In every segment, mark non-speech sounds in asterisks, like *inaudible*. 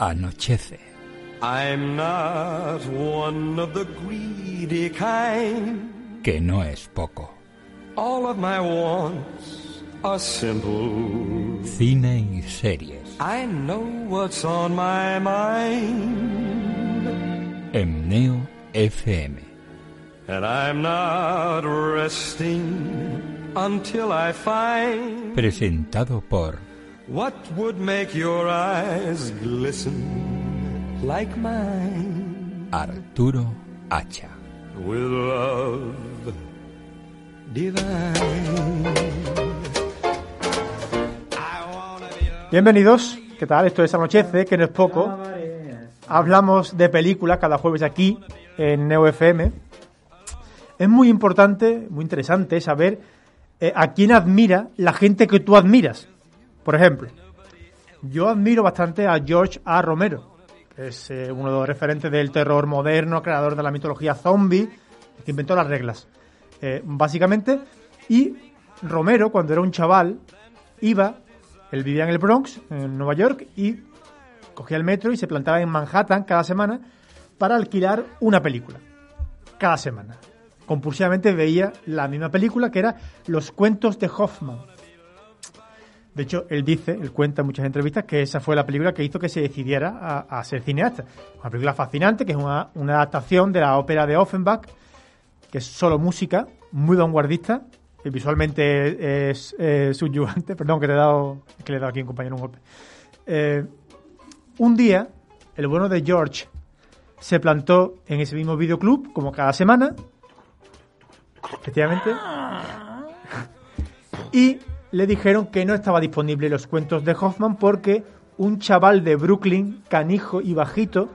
Anochece. I'm not one of the greedy kind. Que no es poco. All of my wants are simple. Cine y series. I know what's on my mind. En Neo FM. And I'm not resting until I find Presentado por what would make your eyes glisten like mine. Arturo Hacha. With love divine. Bienvenidos, ¿qué tal? Esto es Anochece, que no es poco. Hablamos de películas cada jueves aquí en Neo FM. Es muy importante, muy interesante saber eh, a quién admira la gente que tú admiras. Por ejemplo, yo admiro bastante a George A. Romero, que es eh, uno de los referentes del terror moderno, creador de la mitología zombie, que inventó las reglas, eh, básicamente. Y Romero, cuando era un chaval, iba, él vivía en el Bronx, en Nueva York, y cogía el metro y se plantaba en Manhattan cada semana para alquilar una película. Cada semana. Compulsivamente veía la misma película que era Los cuentos de Hoffman. De hecho, él dice, él cuenta en muchas entrevistas que esa fue la película que hizo que se decidiera a, a ser cineasta. Una película fascinante, que es una, una, adaptación de la ópera de Offenbach, que es solo música, muy vanguardista, y visualmente es, es subyugante. *laughs* Perdón, que, te he dado, que le he dado aquí a un compañero un golpe. Eh, un día, el bueno de George se plantó en ese mismo videoclub, como cada semana, efectivamente, y le dijeron que no estaba disponible los cuentos de Hoffman porque un chaval de Brooklyn, canijo y bajito,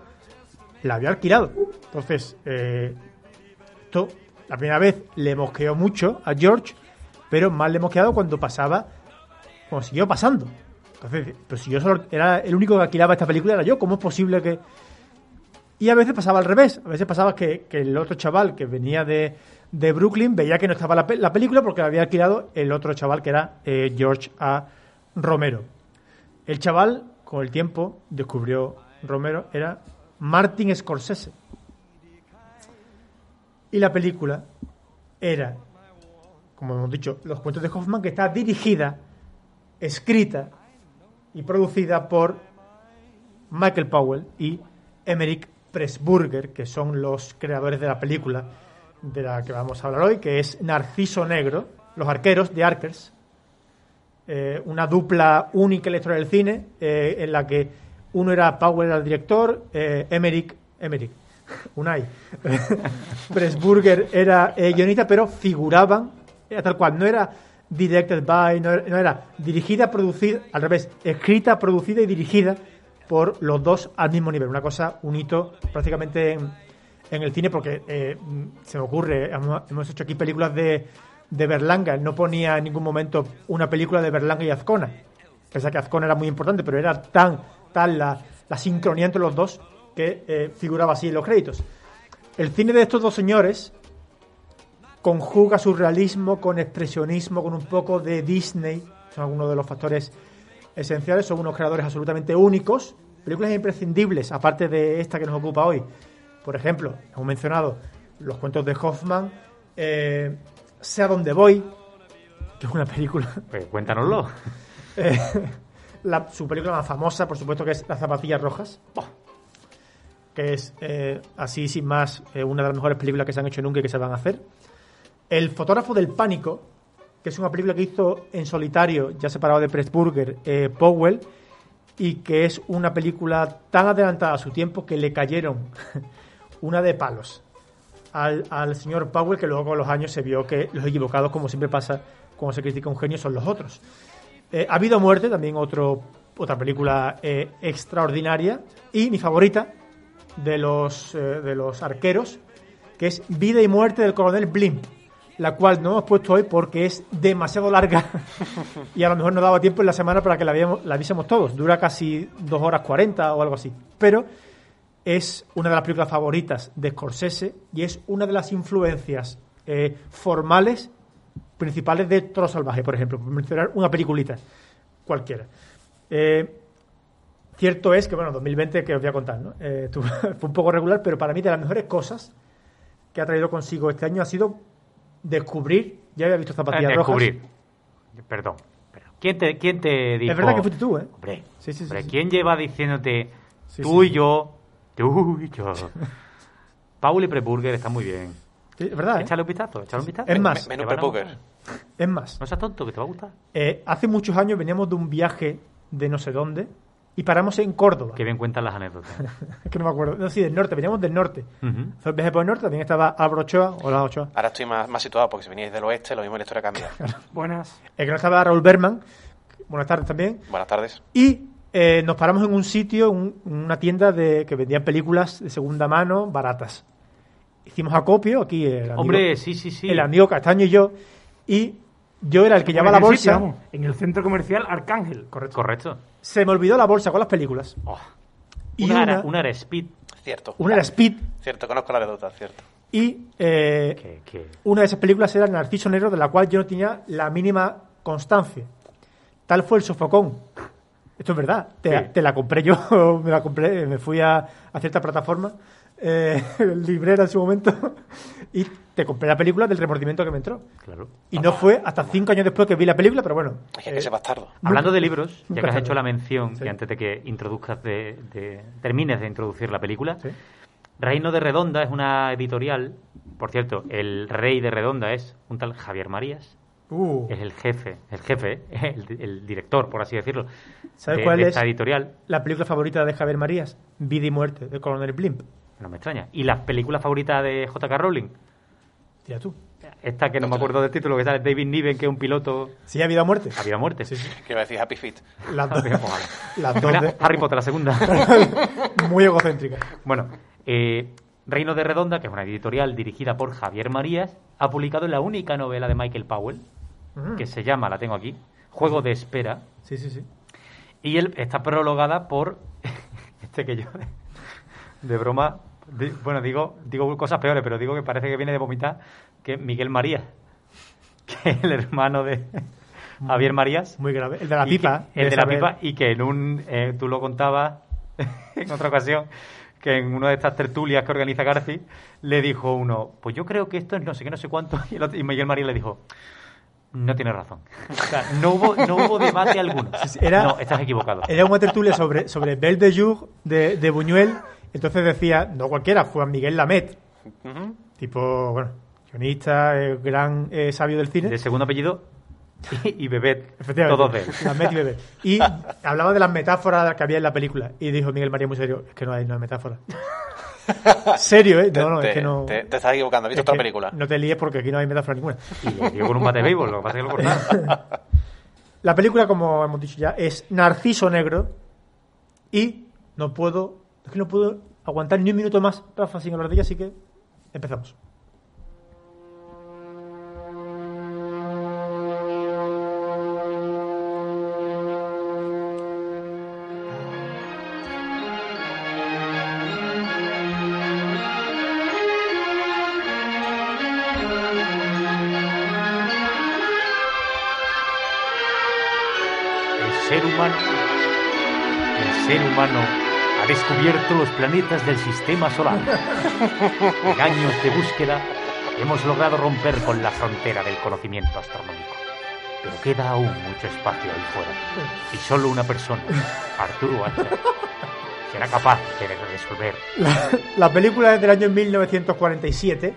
la había alquilado. Entonces, eh, esto, la primera vez le mosqueó mucho a George, pero más le mosqueado cuando pasaba, cuando siguió pasando. Entonces, pero si yo solo era el único que alquilaba esta película, era yo, ¿cómo es posible que...? Y a veces pasaba al revés, a veces pasaba que, que el otro chaval que venía de, de Brooklyn veía que no estaba la, la, película porque la había alquilado el otro chaval que era eh, George A. Romero. El chaval, con el tiempo, descubrió Romero, era Martin Scorsese. Y la película era, como hemos dicho, Los cuentos de Hoffman, que está dirigida, escrita y producida por Michael Powell y Emmerich Pressburger, que son los creadores de la película de la que vamos a hablar hoy, que es Narciso Negro, Los Arqueros, de Archers, eh, una dupla única en del cine, eh, en la que uno era Powell, el director, eh, Emmerich, *laughs* Unai, *laughs* Pressburger era guionista, pero figuraban, tal cual, no era directed by, no era, no era dirigida, producida, al revés, escrita, producida y dirigida por los dos al mismo nivel. Una cosa, un hito prácticamente en, el cine, porque eh, se me ocurre, hemos, hemos, hecho aquí películas de, de Berlanga, no ponía en ningún momento una película de Berlanga y Azcona. Pese a que Azcona era muy importante, pero era tan, tan la, la sincronía entre los dos que eh, figuraba así en los créditos. El cine de estos dos señores conjuga surrealismo con expresionismo, con un poco de Disney, son algunos de los factores esenciales, son unos creadores absolutamente únicos, películas imprescindibles, aparte de esta que nos ocupa hoy. Por ejemplo, hemos mencionado los cuentos de Hoffman, eh, Sé a dónde voy, que es una película. Pues cuéntanoslo. *laughs* Eh, la, su película más famosa, por supuesto, que es Las zapatillas rojas. Que es eh, así, sin más, eh, una de las mejores películas que se han hecho nunca y que se van a hacer. El fotógrafo del pánico, que es una película que hizo en solitario, ya separado de Pressburger, eh, Powell, y que es una película tan adelantada a su tiempo que le cayeron *laughs* una de palos al, al, señor Powell, que luego con los años se vio que los equivocados, como siempre pasa cuando se critica un genio, son los otros. Eh, ha habido muerte, también otro, otra película eh, extraordinaria, y mi favorita de los, de los arqueros, que es Vida y muerte del coronel Blimp la cual no hemos puesto hoy porque es demasiado larga *laughs* y a lo mejor no daba tiempo en la semana para que la, viéramos, la viésemos todos. Dura casi dos horas 40 o algo así. Pero es una de las películas favoritas de Scorsese y es una de las influencias eh, formales principales de Toro Salvaje, por ejemplo, por mencionar una peliculita cualquiera. Eh, Cierto es que, bueno, 2020, que os voy a contar, ¿no? Eh, *laughs* fue un poco regular, pero para mí de las mejores cosas que ha traído consigo este año ha sido descubrir, ya había visto zapatillas Eh, rojas. descubrir. Perdón. pero ¿Quién te, quién te dijo? Es verdad que fuiste tú, ¿eh? Hombre, Sí, sí, sí, hombre, sí. ¿quién lleva diciéndote Sí, tú sí. y yo, tú y yo? *laughs* Paul y Preburger están muy bien. Sí, es verdad, ¿eh? Échale un vistazo, échale un vistazo. Es más, a Preburger. Es más, No seas tonto, que te va a gustar. eh, hace muchos años veníamos de un viaje de no sé dónde y paramos en Córdoba. Que bien cuentan las anécdotas. Es *laughs* que no me acuerdo. No, sí, del norte, veníamos del norte. El viaje por el norte, también estaba Álvaro Ochoa. Hola, Ochoa. Ahora estoy más, más situado porque si veníais del oeste, lo mismo la historia cambia. *laughs* Buenas. El que no estaba Raúl Berman. Buenas tardes también. Buenas tardes. Y eh, nos paramos en un sitio, un- una tienda de que vendían películas de segunda mano baratas. Hicimos acopio, aquí el amigo, Hombre, sí, sí, sí. el amigo Castaño y yo. Y yo era el que llevaba la ¿En qué sitio, bolsa. vamos? en el centro comercial Arcángel. Correcto. Correcto. Se me olvidó la bolsa con las películas. Oh. Y una, una- una era Speed. Cierto. Una era Speed Cierto, conozco la anécdota, cierto. y eh, una de esas películas era Narciso Negro, de la cual yo no tenía la mínima constancia. Tal fue el sofocón. Esto es verdad. Te, Sí. te la compré yo, *laughs* me la compré, me fui a, a cierta plataforma, eh, *laughs* librera en su momento, y te compré la película del remordimiento que me entró. Claro. Y no fue hasta cinco años después que vi la película, pero bueno. Es que eh, ese bastardo. Hablando de libros, *laughs* ya que has hecho la mención, Sí. y antes de que introduzcas de, de- termines de introducir la película, sí. Reino de Redonda es una editorial. Por cierto, el rey de Redonda es un tal Javier Marías. Uh, Es el jefe, el jefe, *laughs* el, el director, por así decirlo, ¿Sabes de, cuál de es esta editorial. la película favorita de Javier Marías? Vida y muerte, de Coronel Blimp. No me extraña. ¿Y la película favorita de J.K. Rowling? Tira tú. Esta que no me acuerdo del título, que sale David Niven, que es un piloto Sí, ha vida o muerte. a vida o muerte. Sí, sí. Que iba a decir Happy Feet. Las dos, *laughs* Ojalá. las dos de- Harry Potter, la segunda. *laughs* muy egocéntrica. Bueno, eh, Reino de Redonda, que es una editorial dirigida por Javier Marías, ha publicado la única novela de Michael Powell, Mm. que se llama, la tengo aquí, Juego de Espera, Sí, sí, sí. y él está prologada por *laughs* este que yo de broma, di- bueno, digo, digo cosas peores, pero digo que parece que viene de vomitar, que Miguel Marías, *laughs* que es el hermano de Javier Marías. Muy grave. El de la que- pipa. el de la pipa, y que en un. eh, tú lo contabas *laughs* en otra ocasión, que en una de estas tertulias que organiza Garci, le dijo uno: Pues yo creo que esto es no sé qué, no sé cuánto. *laughs* Y, el otro- y Miguel María le dijo: No tienes razón. O sea, no hubo, no hubo debate alguno. era- no, estás equivocado. Era una tertulia sobre, sobre Belle de Jour de, de Buñuel. Entonces decía, no cualquiera, Juan Miguel Lamet. Tipo, bueno, guionista, eh, gran eh, sabio del cine. De segundo apellido y, y Bebet. Efectivamente. Todos de él. Lamet y Bebé. Y hablaba de las metáforas que había en la película. Y dijo Miguel María muy serio, es que no hay, no hay metáfora. *laughs* serio, ¿eh? No, no, te, es que no... te- te estás equivocando. ¿Has visto es otra película? No te líes porque aquí no hay metáfora ninguna. Y le dio con un bate de béisbol, lo que pasa es que lo cortaron. *laughs* La película, como hemos dicho ya, es Narciso Negro. Y no puedo. Es que no puedo aguantar ni un minuto más, Rafa, sin hablar de ella, así que empezamos. Descubierto los planetas del sistema solar. En años de búsqueda hemos logrado romper con la frontera del conocimiento astronómico. Pero queda aún mucho espacio ahí fuera. Y solo una persona, Arturo Hacha, será capaz de resolver La, la película es del año 1947.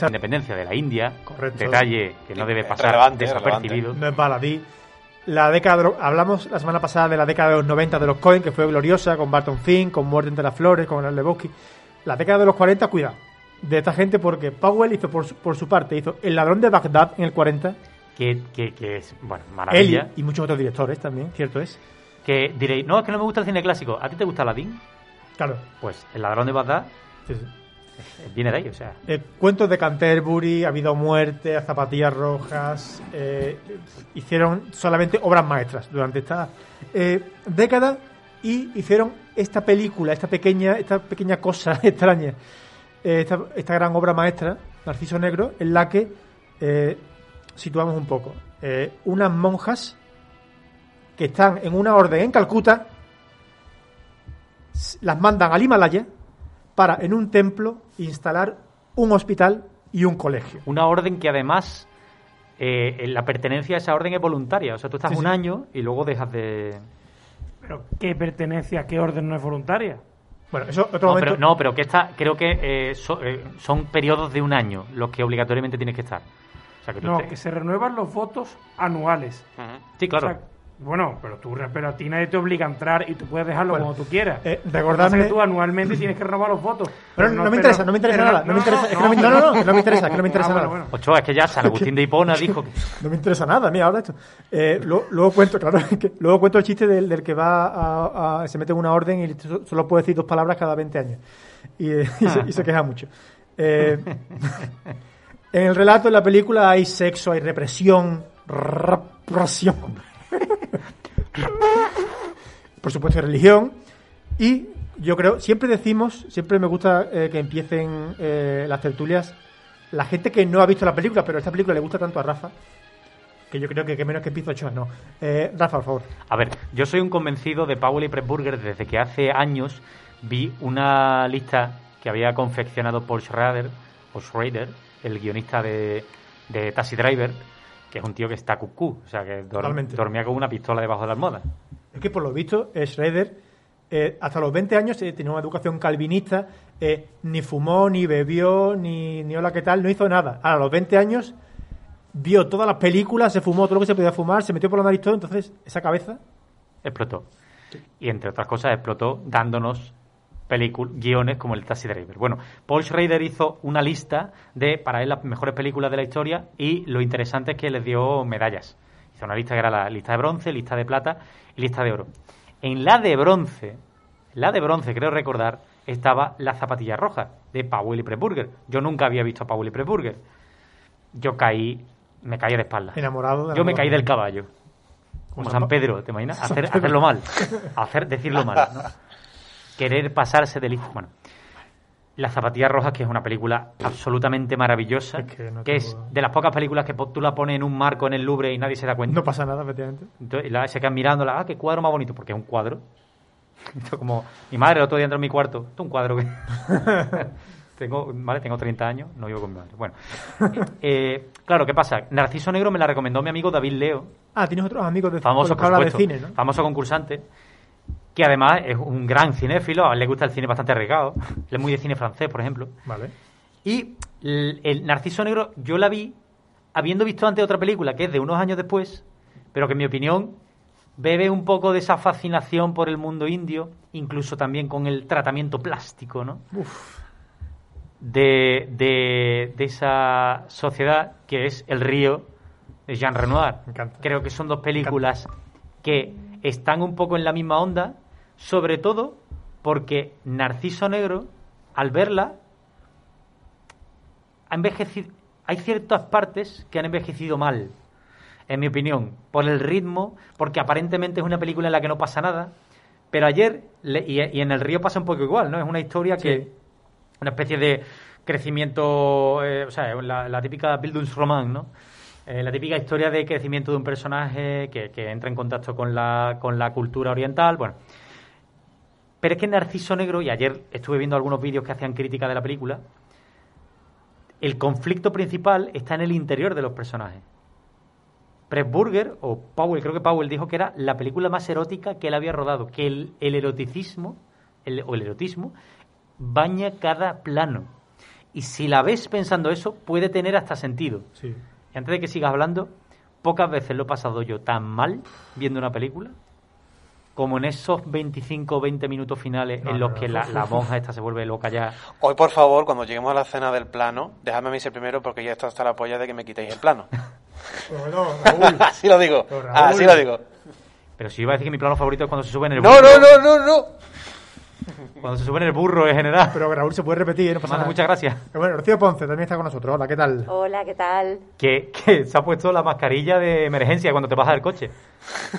la independencia de la India. Correcto. Detalle que no debe pasar Relevante, desapercibido. No es baladí. La década de lo- hablamos la semana pasada de la década de los 90 de los Cohen, que fue gloriosa, con Barton Fink, con Muerte entre las Flores, con el Lebowski. La década de los 40, cuidado. De esta gente, porque Powell hizo por su, por su parte, hizo El ladrón de Bagdad en el 40, Que, que, que es, bueno, él maravilla. y muchos otros directores también, cierto es. Que diréis, no, es que no me gusta el cine clásico. ¿A ti te gusta Aladdin? Claro. Pues El ladrón de Bagdad sí, sí. Viene de ahí, o sea. Eh, cuentos de Canterbury, Ha habido muerte, Zapatillas Rojas. eh, hicieron solamente obras maestras durante esta eh, década y hicieron esta película, esta pequeña, esta pequeña cosa *laughs* extraña, esta, esta gran obra maestra, Narciso Negro, en la que situamos un poco. Unas monjas que están en una orden en Calcuta las mandan al Himalaya para en un templo instalar un hospital y un colegio. Una orden que además eh, la pertenencia a esa orden es voluntaria. O sea, tú estás Sí, un sí. año y luego dejas de... Pero ¿qué pertenencia a qué orden no es voluntaria? Bueno, eso otro No momento. pero, no, pero que esta, creo que eh, so- eh, son periodos de un año los que obligatoriamente tienes que estar. O sea, que tú No, te- que se renuevan los votos anuales. Sí, claro. O sea, bueno, pero tú, pero a ti nadie te obliga a entrar y tú puedes dejarlo Bueno, como tú quieras. eh, recordadme- que tú anualmente tienes que renovar los votos. Pero no, me pero- interesa, no me interesa pero nada. No, me interesa. es que no, me- no, no, no, no me interesa, que no me interesa Ah, bueno, nada. bueno. Ochoa, es que ya San Agustín de Hipona dijo que... *laughs* No me interesa nada, mira, ahora esto. Eh, luego, luego cuento, claro, *laughs* que luego cuento el chiste del, del que va a, a- se mete en una orden y so- solo puede decir dos palabras cada 20 años. Y, eh, *laughs* y se, y se queja mucho. Eh, en el relato, en la película, hay sexo, hay represión, represión. Por supuesto, religión. Y yo creo, siempre decimos, siempre me gusta eh, que empiecen eh, las tertulias la gente que no ha visto la película, pero esta película le gusta tanto a Rafa, que yo creo que, que menos que Pizzo Ochoa, no. Eh, Rafa, por favor. A ver, yo soy un convencido de y Pressburger desde que hace años vi una lista que había confeccionado Paul Schrader, o Schrader, el guionista de Taxi Driver, que es un tío que está cucú, o sea, que dormía con una pistola debajo de la almohada. Es que por lo visto, Schroeder, eh, hasta los 20 años, eh, tenía una educación calvinista, eh, ni fumó, ni bebió, ni, ni hola, ¿qué tal? No hizo nada. Ahora, a los 20 años, vio todas las películas, se fumó todo lo que se podía fumar, se metió por la nariz todo, entonces, esa cabeza. explotó. Y entre otras cosas explotó dándonos guiones como el Taxi Driver. Bueno, Paul Schrader hizo una lista de, para él, las mejores películas de la historia y lo interesante es que les dio medallas. Hizo una lista que era la lista de bronce, lista de plata y lista de oro. En la de bronce, la de bronce, creo recordar, estaba La Zapatilla Roja, de Powell y Pressburger. Yo nunca había visto a Powell y Pressburger. Yo caí, me caí de espaldas. Enamorado de Yo me caí del caballo. Como San Pedro, ¿te imaginas? *laughs* Hacer, hacerlo mal. Hacer, decirlo mal. ¿no? Querer pasarse de listo. Bueno. Las zapatillas rojas, que es una película absolutamente maravillosa, Es que no que es de las pocas películas que tú la pones en un marco en el Louvre y nadie se da cuenta. No pasa nada, efectivamente. Entonces, la, se quedan mirándola, ah, qué cuadro más bonito, porque es un cuadro. *laughs* Esto como mi madre el otro día entró en mi cuarto, esto es un cuadro que *laughs* tengo, vale, tengo 30 años, no vivo con mi madre. Bueno, eh, claro, ¿qué pasa? Narciso Negro me la recomendó mi amigo David Leo, Ah, tienes otros amigos de famoso, por habla de supuesto, cine, ¿no? famoso concursante, que además es un gran cinéfilo, a él le gusta el cine bastante arriesgado, él es muy de cine francés, por ejemplo. Vale. Y el, el Narciso Negro yo la vi habiendo visto antes otra película que es de unos años después, pero que en mi opinión bebe un poco de esa fascinación por el mundo indio, incluso también con el tratamiento plástico, ¿no? De, de, de esa sociedad que es El río de Jean Renoir. Me encanta. Creo que son dos películas que están un poco en la misma onda, sobre todo porque Narciso Negro, al verla, ha envejecido. Hay ciertas partes que han envejecido mal, en mi opinión, por el ritmo, porque aparentemente es una película en la que no pasa nada. Pero ayer, y, en El Río pasa un poco igual, ¿no? Es una historia que. Una especie de crecimiento. eh, o sea, la, la típica Bildungsroman, ¿no? Eh, la típica historia de crecimiento de un personaje que, que entra en contacto con la, con la cultura oriental. Bueno. Pero es que Narciso Negro, y ayer estuve viendo algunos vídeos que hacían crítica de la película, el conflicto principal está en el interior de los personajes. Pressburger, o Powell, creo que Powell dijo que era la película más erótica que él había rodado, que el, el eroticismo, el- o el erotismo, baña cada plano. Y si la ves pensando eso, puede tener hasta sentido. Sí. Y antes de que sigas hablando, pocas veces lo he pasado yo tan mal viendo una película como en esos 25 o 20 minutos finales No, en los no, que no, la, la monja esta se vuelve loca ya. Hoy, por favor, cuando lleguemos a la escena del plano, dejadme a mí ser primero porque ya está hasta la polla de que me quitéis el plano. Bueno, Raúl. *laughs* Así lo digo. Raúl. Así lo digo. Pero si iba a decir que mi plano favorito es cuando se sube en el No, no, no, no, no. Cuando se sube en el burro en general. Pero Raúl se puede repetir, no pasa nada. muchas gracias. Pero bueno, Rocío Ponce también está con nosotros. Hola, ¿qué tal? Hola, ¿qué tal? Que, que se ha puesto la mascarilla de emergencia cuando te bajas del coche.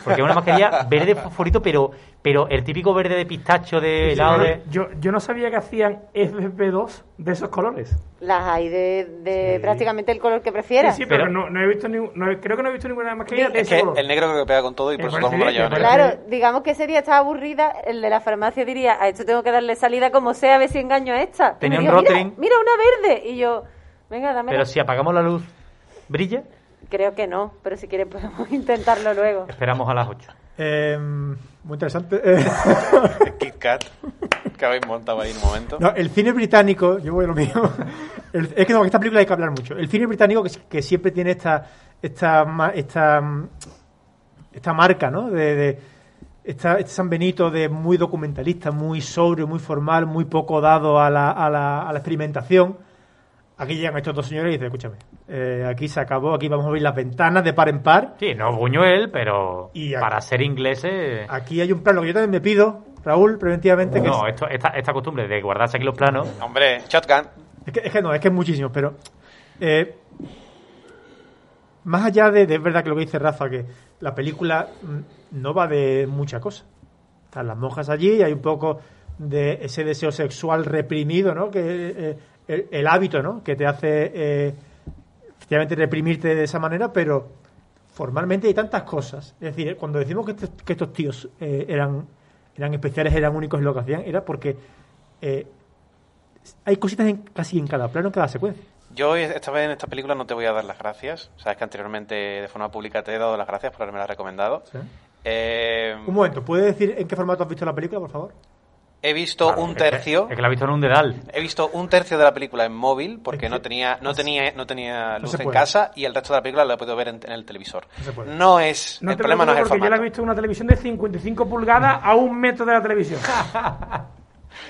Porque es una mascarilla verde fosforito, pero Pero el típico verde de pistacho de helado de... Yo, yo no sabía que hacían FP2 de esos colores. Las hay de, de Sí. prácticamente el color que prefieras. sí, pero, Pero- no, no he visto no he- creo que no he visto ninguna mascarilla de Es ese que color. el negro creo que pega con todo y por eso todo el mundo la parece lleva Claro, digamos que ese día estaba aburrida, el de la farmacia diría, a esto tengo que darle salida como sea, a ver si engaño a esta. Tenía un dijo, mira, mira, una verde. Y yo, venga, dame Pero si apagamos la luz, ¿brilla? Creo que no, pero si quieres podemos *laughs* intentarlo luego. Esperamos a las 8. Eh, muy interesante. Eh, *laughs* *laughs* Kit Kat, que habéis montado ahí en un momento. no, el cine británico, yo voy a lo mío. *laughs* El- es que no, esta película hay que hablar mucho. El cine británico que, que siempre tiene esta esta esta, esta marca, ¿no? De, de- esta- este San Benito de muy documentalista, muy sobrio, muy formal, muy poco dado a la, a la, a la experimentación. Aquí llegan estos dos señores y dicen, escúchame, eh, aquí se acabó, aquí vamos a abrir las ventanas de par en par. Sí, no Buñuel, pero Y aquí- para ser ingleses... Aquí hay un plano que yo también me pido, Raúl, preventivamente, que No, es- esto, esta, esta costumbre de guardarse aquí los planos... Hombre, Shotgun. Es que, es que no, es que es muchísimo, pero eh, más allá de, de es verdad que lo que dice Rafa, que la película mm, no va de mucha cosa. Están las monjas allí y hay un poco de ese deseo sexual reprimido, ¿no? Que eh, el, el hábito, ¿no? Que te hace eh, efectivamente reprimirte de esa manera, pero formalmente hay tantas cosas. Es decir, cuando decimos que, estos- que estos tíos eh, eran, eran especiales, eran únicos en lo que hacían, era porque eh, hay cositas en, casi en cada plano, en cada secuencia. Yo esta vez en esta película no te voy a dar las gracias. Sabes que anteriormente de forma pública te he dado las gracias por haberme la recomendado. ¿sí? Eh, Un momento, ¿puedes decir en qué formato has visto la película, por favor? He visto Claro, un es que- tercio. Es que, la ha visto en un dedal. He visto un tercio de la película en móvil porque Es que- no tenía no tenía no tenía luz en casa y el resto de la película la he podido ver en, en el televisor. No. No es No el problema no es el porque yo la he formato. visto en una televisión de 55 pulgadas a un metro de la televisión. *laughs*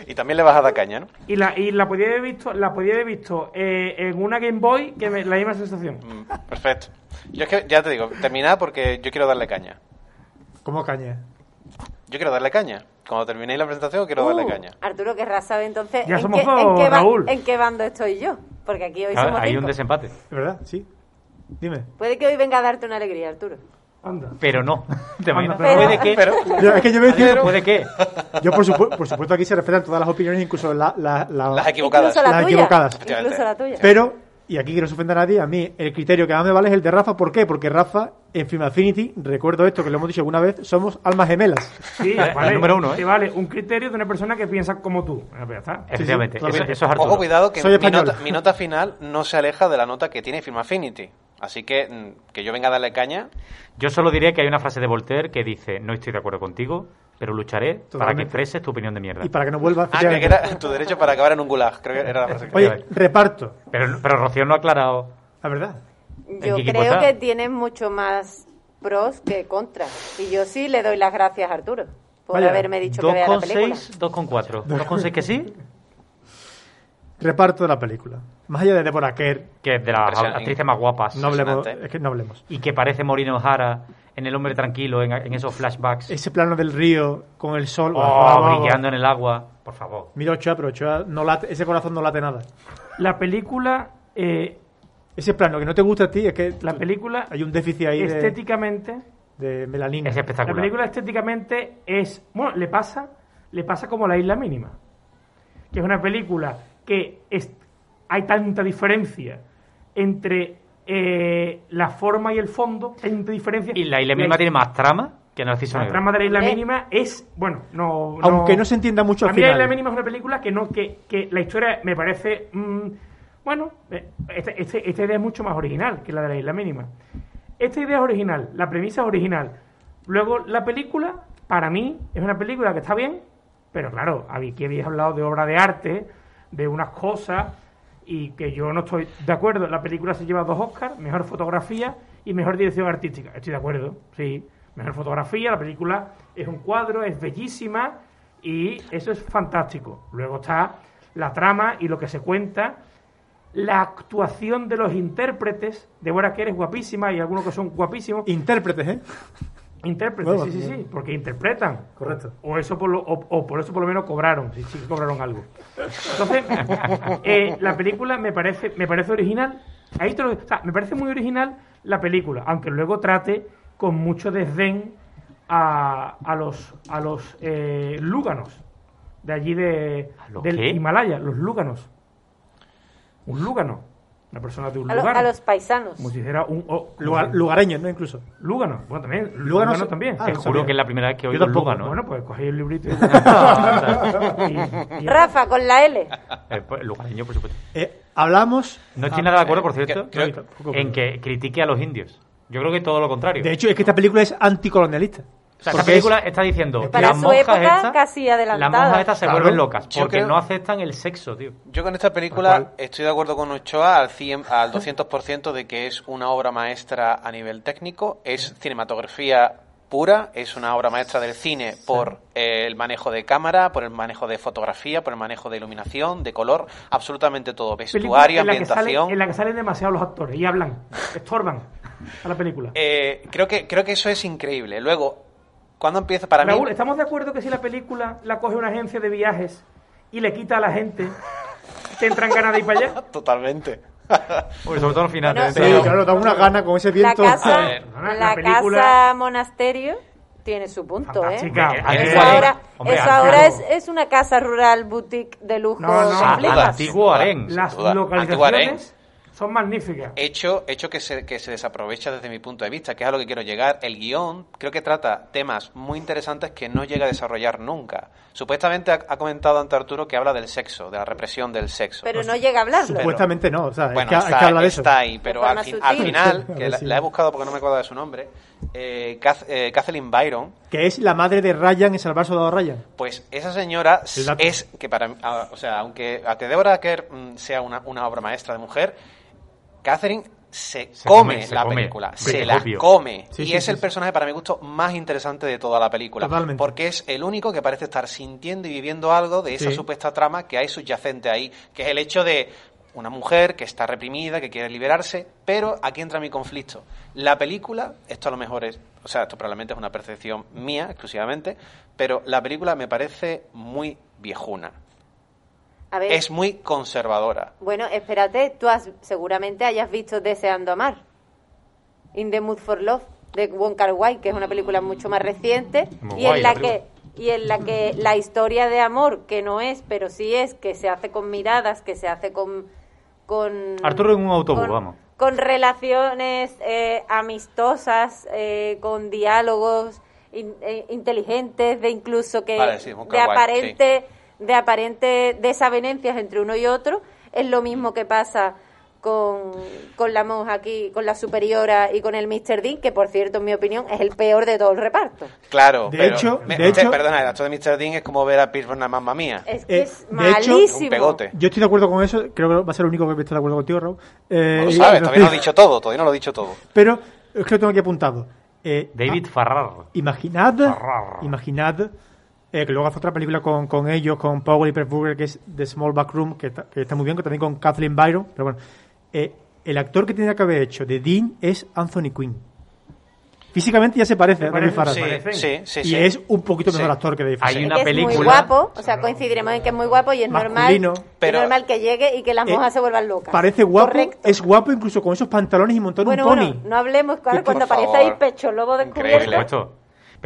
Y también le vas a dar caña, ¿no? Y la, y la podía haber visto, la podía haber visto eh, en una Game Boy que me, la misma sensación. Mm, perfecto. Yo es que ya te digo, terminad porque yo quiero darle caña. ¿Cómo caña? Yo quiero darle caña. Cuando terminéis la presentación quiero darle Uh, caña. Arturo querrá saber entonces Ya en, somos qué, dos, en, qué Raúl. en qué bando estoy yo. Porque aquí hoy Claro, somos hay un desempate. ¿Es verdad? Sí. Dime. Puede que hoy venga a darte una alegría, Arturo. Anda. Pero no. *laughs* ¿Te pero- ¿Puede que? Pero *laughs* Yo, es que yo voy a decir- ¿Puede que? yo por, supu- por supuesto aquí se respetan todas las opiniones, incluso la- la- la- las equivocadas. Incluso la Las tuya. equivocadas. Incluso la tuya. Pero, y aquí quiero ofender a nadie, a mí el criterio que más me vale es el de Rafa. ¿Por qué? Porque Rafa, en Film Affinity, recuerdo esto que lo hemos dicho alguna vez, somos almas gemelas. Sí, *laughs* Vale, vale, el número uno, ¿eh? sí, vale, un criterio de una persona que piensa como tú. Bueno, pues. Efectivamente. sí, eso, es Arturo. Ojo, cuidado, que Soy mi nota, mi nota final no se aleja de la nota que tiene Film Affinity. Así que mm, que yo venga a darle caña. Yo solo diré que hay una frase de Voltaire que dice, no estoy de acuerdo contigo, pero lucharé para que expreses tu opinión de mierda. Y para que no vuelva. Ah, que era *laughs* tu derecho para acabar en un gulag. Creo que era la frase que Oye, reparto. Pero, pero Rocío no ha aclarado... La verdad. Yo creo está? que tienes mucho más pros que contras. Y yo sí le doy las gracias a Arturo por Vaya, haberme dicho que vea la película. 2,6, 2,4. 2,6 que sí, *laughs* Reparto de la película. Más allá de Deborah Kerr, que es de las actrices más guapas. no hablemos, Impresionante. es que no hablemos. Y que parece Morino O'Hara en El hombre tranquilo, en, en esos flashbacks. Ese plano del río con el sol. Oh, brillando en el agua. Por favor. Mira Ochoa, pero Ochoa no late, ese corazón no late nada. La película, eh, Ese plano que no te gusta a ti es que la película hay un déficit ahí estéticamente, de melanina. Es la espectacular. película estéticamente es, bueno, le pasa, le pasa como La Isla Mínima, que es una película que es, hay tanta diferencia entre eh, la forma y el fondo, hay tanta diferencia. Y la isla mínima tiene más trama que Narciso La Negro. trama de la Isla Hombre. Mínima es, bueno, no... Aunque no se entienda mucho A al mí la final. Isla Mínima es una película que no que, que la historia me parece mm, bueno eh, esta, este- esta idea es mucho más original que la de la Isla Mínima esta idea es original la premisa es original luego la película para mí es una película que está bien pero claro aquí habéis hablado de obra de arte de unas cosas y que yo no estoy de acuerdo la película se lleva dos Oscars mejor fotografía y mejor dirección artística estoy de acuerdo sí mejor fotografía la película es un cuadro es bellísima y eso es fantástico. Luego está la trama y lo que se cuenta, la actuación de los intérpretes. Deborah Kerr es guapísima y algunos que son guapísimos. Intérpretes, ¿eh? Intérpretes, Bueno, sí, sí, sí, porque interpretan. Correcto. O eso por lo, o, o por eso por lo menos cobraron, sí, sí que cobraron algo. Entonces, *laughs* eh, la película me parece, me parece original. Ahí te lo- o sea, me parece muy original la película, aunque luego trate con mucho desdén a, a los a los eh, lúganos de allí de ¿A los del qué? Himalaya, los lúganos. Un lúgano, una persona de un A, lo- lugar. a los paisanos. Como si dijera un o- Lugar- lugareños, ¿no? Incluso. lúgano. Bueno, también. Lúgano se- también. Ah, Te juro sabía. que es la primera vez que Yo oigo. Lugano. Bueno, pues cogéis el librito. *laughs* y- y- y- Rafa, con la L. Eh, pues, lugareño, por supuesto. Eh, hablamos. No estoy nada de acuerdo, por cierto, No, tampoco, en que critique a los indios. Yo creo que todo lo contrario. De hecho, es que esta película es anticolonialista. O sea, esta película es- está diciendo Para las su monjas época, estas, casi adelantada. Las monjas estas se Claro. vuelven locas porque creo- no aceptan el sexo, tío. Yo con esta película estoy de acuerdo con Ochoa al 100, al 200% de que es una obra maestra a nivel técnico, es cinematografía pura, es una obra maestra del cine por eh, el manejo de cámara, por el manejo de fotografía, por el manejo de iluminación, de color, absolutamente todo, vestuario, en la ambientación. en la que salen demasiado los actores y hablan, estorban a la película. Eh, creo que creo que eso es increíble. Luego, cuando empieza para Raúl, mí ¿estamos de acuerdo que si la película la coge una agencia de viajes y le quita a la gente, *laughs* te entran ganas de ir para allá? totalmente. *laughs* Pues sobre todo al final. Bueno, te- Sí, Pero- claro, da una gana con ese La viento. casa, A ver, la la película- casa monasterio tiene su punto, ¿eh? Fantástica. Eh, Hombre, eh, Eso ahora, hombre, eso ahora es, es una casa rural boutique de lujo. No, no, Ah, antiguo harén. Las localizaciones son magníficas. hecho, hecho que, se, que se desaprovecha desde mi punto de vista, que es a lo que quiero llegar. El guion creo que trata temas muy interesantes que no llega a desarrollar nunca. Supuestamente ha, ha comentado ante Arturo que habla del sexo, de la represión del sexo. Pero no llega a hablarlo. Supuestamente no, o sea, bueno, es, que, es está, que habla de eso. está ahí, pero al, fin- al final, *laughs* que la, la he buscado porque no me acuerdo de su nombre, eh, Kath- eh, Kathleen Byron, Que es la madre de Ryan en Salvar Soldado Ryan. pues esa señora es que para mí- ah, o sea, aunque, aunque Deborah Kerr mm, sea una, una obra maestra de mujer, Catherine se, Se come, la película, se la obvio. come. Sí, y sí, es sí, el sí. personaje para mi gusto más interesante de toda la película. Totalmente. Porque es el único que parece estar sintiendo y viviendo algo de esa Sí. supuesta trama que hay subyacente ahí, que es el hecho de una mujer que está reprimida, que quiere liberarse, pero aquí entra mi conflicto. La película, esto a lo mejor es, o sea, esto probablemente es una percepción mía exclusivamente, pero la película me parece muy viejuna. A ver, Es muy conservadora. bueno, espérate, tú has, seguramente hayas visto Deseando Amar. In the Mood for Love, de Wong Kar Wai, que es una película mucho más reciente. Muy y guay en la la que y en la que la historia de amor, que no es, pero sí es, que se hace con miradas, que se hace con... con Arturo en un autobús, con- vamos. Con relaciones eh, amistosas, eh, con diálogos in- eh, inteligentes, de incluso que Vale, sí, Wong de aparente de aparente desavenencias entre uno y otro. Es lo mismo que pasa con, con la monja aquí, con la superiora y con el Mr. Dean, que por cierto, en mi opinión, es el peor de todo el reparto. Claro, De pero, hecho- me- de hecho- perdona, el actor de Mr. Dean es como ver a Pierce Brosnan mamma mía. Es que Eh, es hecho- malísimo. Un pegote. Yo estoy de acuerdo con eso, creo que va a ser el único que está de acuerdo contigo, Raúl. Eh, No lo y- sabes, todavía no lo he dicho todo, todavía no lo he dicho todo. Pero es que lo tengo aquí apuntado. Eh, David Farrar. Imaginad, Farrar. imaginad eh, que luego hace otra película con, con ellos, con Powell y Pressburger, que es The Small Back Room, que está, que está muy bien, que también con Kathleen Byron. Pero bueno, eh, el actor que tenía que haber hecho de Dean es Anthony Quinn. Físicamente ya se parece a David Farrar. Sí, sí, sí. y sí. es un poquito mejor Sí. actor que David Hay Farrar. una Es que es muy película- guapo, o sea, coincidiremos en que es muy guapo y es Masculino. normal, Pero- es normal que llegue y que las Eh, monjas se vuelvan locas. Parece guapo, Correcto. es guapo incluso con esos pantalones y montando bueno, un pony. bueno, no hablemos claro, cuando por aparece ahí pecho lobo Por descubierto. supuesto.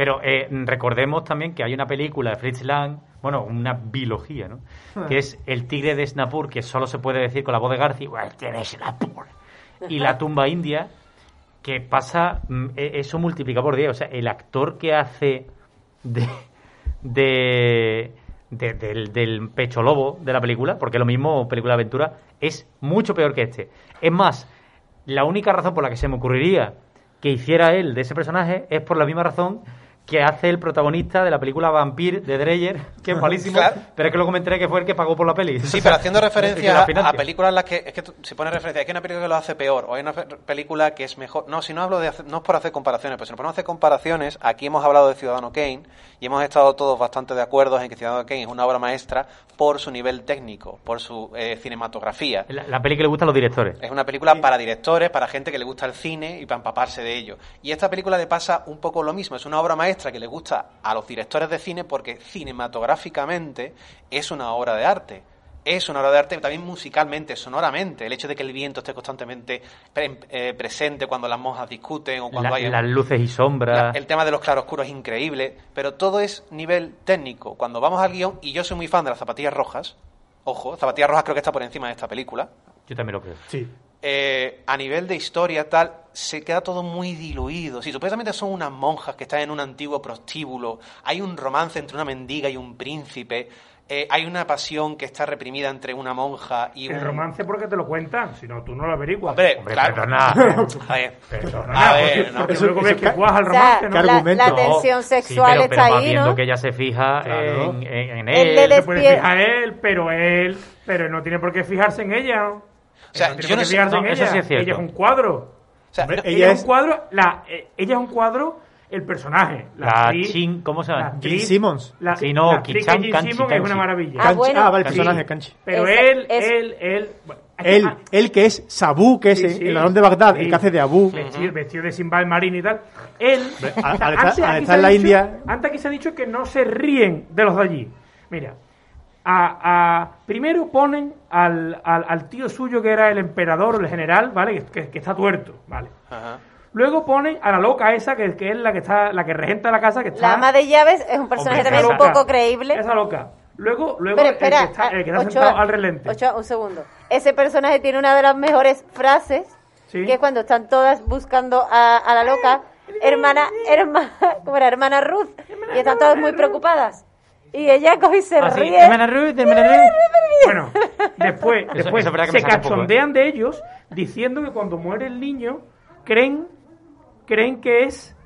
Pero eh, recordemos también que hay una película de Fritz Lang, bueno, una biología, ¿no? Que es El tigre de Snapur, que solo se puede decir con la voz de Garci, "Well, el tigre de Snapur". Y La tumba india, que pasa, mm, e- eso multiplica por 10. O sea, el actor que hace de, de, de- del, del pecho lobo de la película, porque lo mismo, película de aventura, es mucho peor que este. Es más, la única razón por la que se me ocurriría que hiciera él de ese personaje es por la misma razón que hace el protagonista de la película Vampire de Dreyer, *laughs* que es malísimo, Claro. pero es que luego me enteré que fue el que pagó por la peli. Sí, pero haciendo *laughs* *laughs* referencia a, películas en las que es que si pones referencia, es que hay una película que lo hace peor o hay una película que es mejor. No, si no hablo de hacer- no es por hacer comparaciones, pero si nos ponemos a hacer comparaciones, aquí hemos hablado de Ciudadano Kane y hemos estado todos bastante de acuerdo en que Ciudadano Kane es una obra maestra por su nivel técnico, por su eh, cinematografía. La, la peli que le gusta a los directores. Es una película para directores, para gente que le gusta el cine y para empaparse de ello. Y esta película le pasa un poco lo mismo. Es una obra maestra que le gusta a los directores de cine porque cinematográficamente es una obra de arte. es una obra de arte también musicalmente, sonoramente. El hecho de que el viento esté constantemente pre- eh, presente cuando las monjas discuten o cuando La- hay... las luces y sombras. La- el tema de los claroscuros es increíble, pero todo es nivel técnico. Cuando vamos al guion, y yo soy muy fan de las zapatillas rojas, ojo, zapatillas rojas creo que está por encima de esta película, Yo también lo creo. Sí. Eh, a nivel de historia tal, se queda todo muy diluido. Si supuestamente son unas monjas que están en un antiguo prostíbulo, hay un romance entre una mendiga y un príncipe, eh, hay una pasión que está reprimida entre una monja y un... El romance porque te lo cuentan, si no, tú no lo averiguas. Hombre, Hombre, claro. perdona. *laughs* A ver, Perdona, a ver, porque, no. porque Eso- luego ves que cuaja el O sea, romance, ¿no? ¿Qué la, la No, tensión Sí, sexual pero, pero está ahí, viendo ¿no? que ella se fija Claro. en, en, en Él él. le Se puede fijar él, pero él, pero no tiene por qué fijarse en ella. O sea, yo no sé- no, en eso ella. sí es cierto. Ella es un cuadro. O sea, Hombre, no- ella Ella, es es- un cuadro, la, eh, ella es un cuadro, el personaje. La actriz- Chin, ¿cómo se la llama? Gene Simmons. La, Sí, no, la Kichan que Gene Kanchi, Simmons es una maravilla. Ah, Kanchi- bueno. ah, vale, el Sí. personaje, Kanchi. Pero Ese- él, es- él, él, bueno, es Él, ah, él que es Sabu, que es sí, el- sí. el ladrón de Bagdad, Sí. el que hace de Abu. vestido, vestido de Simbad Marín y tal. Él, al estar- antes aquí en la dicho- India- Antes aquí se ha dicho que no se ríen de los de allí. Mira, a, a- primero ponen al, al, al tío suyo que era el emperador, el general, ¿vale? Que, que- que está tuerto, ¿vale? Ajá. Luego ponen a la loca esa, que, que es la que está, la que regenta la casa, que está... La ama de llaves es un personaje Hombre, también un poco creíble. Esa loca. Luego, luego Pero el que espera, está, el que está Ochoa, sentado al relente. Ochoa, un segundo. Ese personaje tiene una de las mejores frases, Sí. que es cuando están todas buscando a, a la loca, hermana, hermana, ¿cómo era? Hermana Ruth, y están todas muy preocupadas. Y ella coge y se Ah, sí, ríe. hermana Ruth, hermana Ruth. Bueno, después, Eso- después eso es verdad que se poco, ¿eh? cachondean de ellos diciendo que cuando muere el niño, creen, creen que es.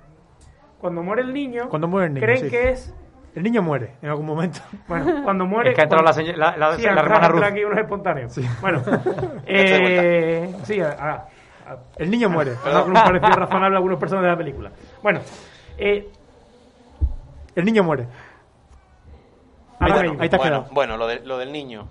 Cuando muere el niño, Cuando muere el niño, creen sí. que es. El niño muere en algún momento. Bueno, cuando muere. *laughs* Es que ha entrado cuando- la, señora- la, la- Sí, la hermana Ruth. aquí unos espontáneos. Bueno, *laughs* de eh, sí, a, a- a- El niño muere. a- nos pareció razonable a algunos personajes de la película. Bueno, eh, El niño muere. Ahí, ahora te- ahí te has bueno, quedado. bueno lo, de- lo del niño.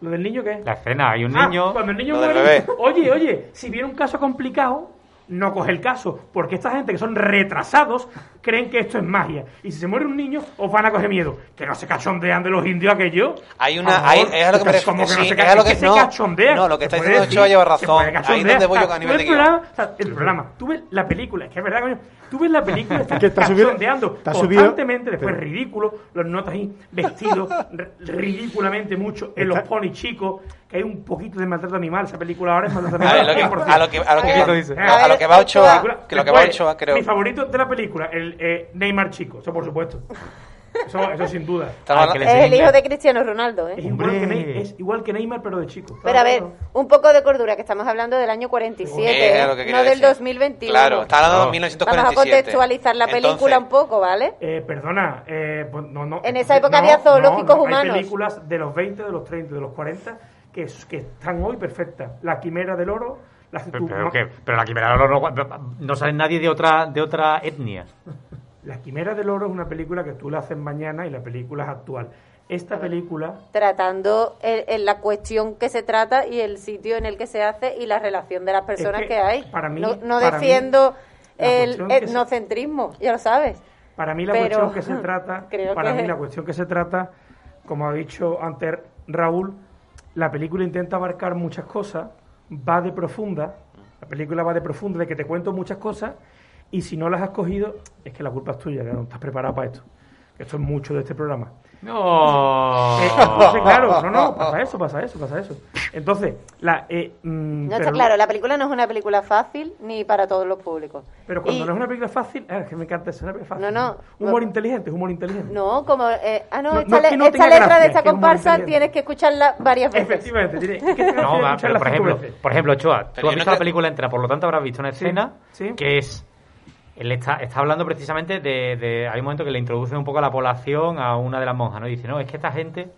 ¿Lo del niño qué? La escena, hay un Ah, niño. cuando el niño muere, bebé. oye, oye, si viene un caso complicado, no coge el caso, porque esta gente que son retrasados creen que esto es magia. Y si se muere un niño, os van a coger miedo. Que no se cachondean de los indios aquellos. Hay una, hay, es a lo que me refiero. ¿cómo que no sí, se es ca- a lo es que, se no, cachondean? no, lo que está diciendo Ochoa lleva se puede razón. Ahí es cachondear. donde voy yo a nivel de el programa, o sea, el programa, tú ves la película, es que es verdad, coño, tú ves la película, *laughs* estás Que está subido- está subido- constantemente, después pero- ridículo, los notas ahí vestidos ridículamente mucho, en los Está- ponis chicos, que hay un poquito de maltrato animal, esa película ahora es maltrato A ver, animal. lo que, 100%. a lo que, a lo que, A ver, dice. a lo que va Ochoa, que lo que va Ochoa, creo. Mi favorito de la película, el eh, Neymar chico, eso por supuesto. Eso, eso sin duda. Es el hijo de Cristiano Ronaldo, Es ¿eh? igual, que Hombre. Ney- es igual que Neymar, pero de chico. Pero a ver, un poco de cordura, que estamos hablando del año 47, Eh, no del decir. 2021. Claro, está hablando de No. 1947. Vamos a contextualizar la película Entonces, un poco, ¿vale? Eh, perdona, eh, pues no, no. En esa época no, había zoológicos no, no, humanos. Hay películas de los 20, de los 30, de los 40 que, es- que están hoy perfectas. La Quimera del Oro, la Pero, pero, que- pero la quimera no, no, no sale nadie de otra, de otra etnia. *laughs* La Quimera del Oro es una película que tú la haces mañana y la película es actual. Esta película Tratando el- el- la cuestión que se trata y el sitio en el que se hace y la relación de las personas que que, hay. para mí- no no para mí, defiendo el se- etnocentrismo, ya lo sabes. Para mí la Pero, cuestión que se *laughs* trata, creo para que- mí la cuestión que se trata, como ha dicho antes Raúl, la película intenta abarcar muchas cosas, va de profunda, la película va de profunda, de que te cuento muchas cosas, y si no las has cogido, es que la culpa es tuya, que no estás preparado para esto. Que esto es mucho de este programa. No. Eh, entonces, claro, no, no, pasa eso, pasa eso, pasa eso. Entonces, la... eh, mm, No pero- está claro, la película no es una película fácil ni para todos los públicos. Pero cuando Y- no es una película fácil, ah, es que me encanta eso, es una película fácil. No, no, Humor no. inteligente, es humor inteligente. No, como... eh, ah, no, No, esta, no es que le- no esta letra gracia, de es esta es comparsa tienes que escucharla varias veces. Efectivamente, tiene, *laughs* es que tienes que No, va, pero por ejemplo, por ejemplo, Pero tú has visto la película entera, por lo tanto habrás visto una escena sí. que es él está, está hablando precisamente de, de- hay un momento que le introduce un poco a la población a una de las monjas, ¿no? Y dice, no, es que esta gente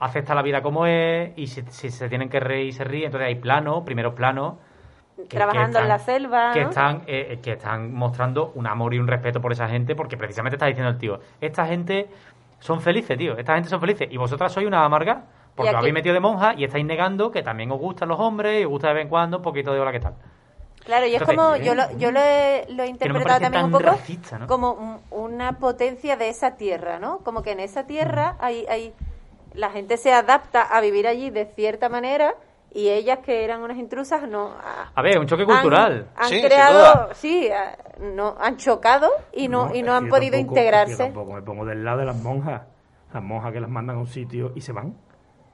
acepta la vida como es y si, si se tienen que reír, se ríen. Entonces hay planos, primeros planos que- Trabajando que en la selva, que ¿no? están eh, que están mostrando un amor y un respeto por esa gente porque precisamente está diciendo el tío esta gente son felices tío esta gente son felices y vosotras sois una amarga porque Y os habéis metido de monja y estáis negando que también os gustan los hombres y os gusta de vez en cuando un poquito de hola que tal Claro, y es Entonces, como, ¿eh? yo lo, yo lo he, lo he interpretado también un poco racista, ¿no? como un- una potencia de esa tierra, ¿no? Como que en esa tierra hay, hay la gente se adapta a vivir allí de cierta manera y ellas que eran unas intrusas no a- A ver, un choque cultural. han, Sí, creado sí a- no han chocado y no, y no han podido tampoco- yo integrarse tampoco me pongo del lado de las monjas. Las monjas que las mandan a un sitio y se van.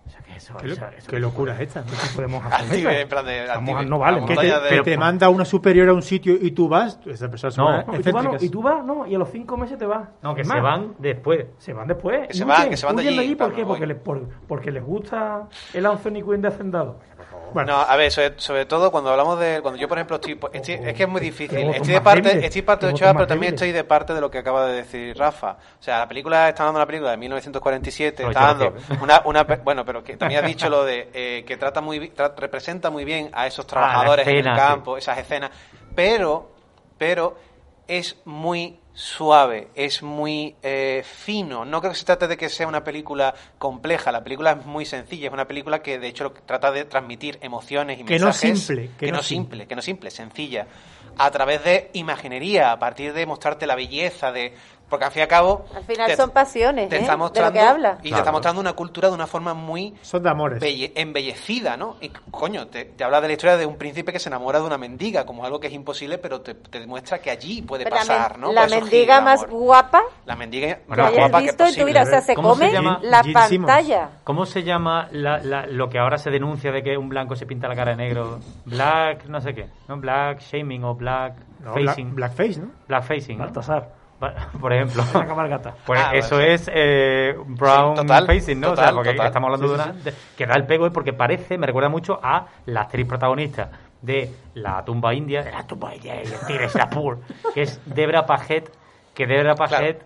O sea, que eso, ¿Qué, lo- eso- eso- qué locura es esta? ¿no? ¿qué podemos hacer? En plan de. No valen. la Que te, montaña de- que te manda una superior a un sitio y tú vas, esa persona son No, No, y, tú vas, no, y tú vas, no, y a los cinco meses te vas. No, que se van después. Se van después. Que se van, que se van de huyen allí, ¿Por qué? Porque, les, por- porque les gusta el Anthony Quinn de Hacendado. Bueno, No, a ver, sobre, sobre todo cuando hablamos de. Cuando yo, por ejemplo, estoy. estoy- es que es muy difícil. Estoy de parte, estoy parte de Ochoa, pero también estoy de parte de lo que acaba de decir Rafa. O sea, la película, está dando una película de 1947, Oye, está dando una, una. Bueno, pero que también ha dicho lo de. eh, que trata muy. tra- representa muy bien a esos trabajadores en escena, el sí. campo, esas escenas. Pero. Pero. Es muy suave, es muy eh, fino. No creo que se trate de que sea una película compleja. La película es muy sencilla. Es una película que, de hecho, trata de transmitir emociones y Que no mensajes. simple, Que, no simple, que no simple, sencilla. A través de imaginería, a partir de mostrarte la belleza de. Porque al fin y al cabo. al final te- son pasiones te ¿eh? está de lo mostrando, que habla Y te Claro. está mostrando una cultura de una forma muy son de amores. belle- embellecida, ¿no? Y coño, te, te habla de la historia de un príncipe que se enamora de una mendiga, como algo que es imposible, pero te, te demuestra que allí puede Pero la, pasar, men- ¿no? la mendiga más guapa La mendiga que más hayas guapa que visto en tu vida o sea se ¿Cómo se come llama? la Gene Simmons. pantalla ¿Cómo se llama la- la- lo que ahora se denuncia de que un blanco se pinta la cara de negro? Black, no sé qué, ¿no? Black shaming o black No, facing. Blackface, ¿no? black facing. ¿no? Baltasar. *laughs* Por ejemplo. *laughs* La cabalgata. Pues Ah, eso vale. es eh, brown Sí, total, facing, ¿no? o sea, total, porque total. estamos hablando Sí, de sí, una de- que da el pego es porque parece, me recuerda mucho a la actriz protagonista de la tumba india, de la tumba india y el tigre Shapur, que es Debra Paget, que Debra Paget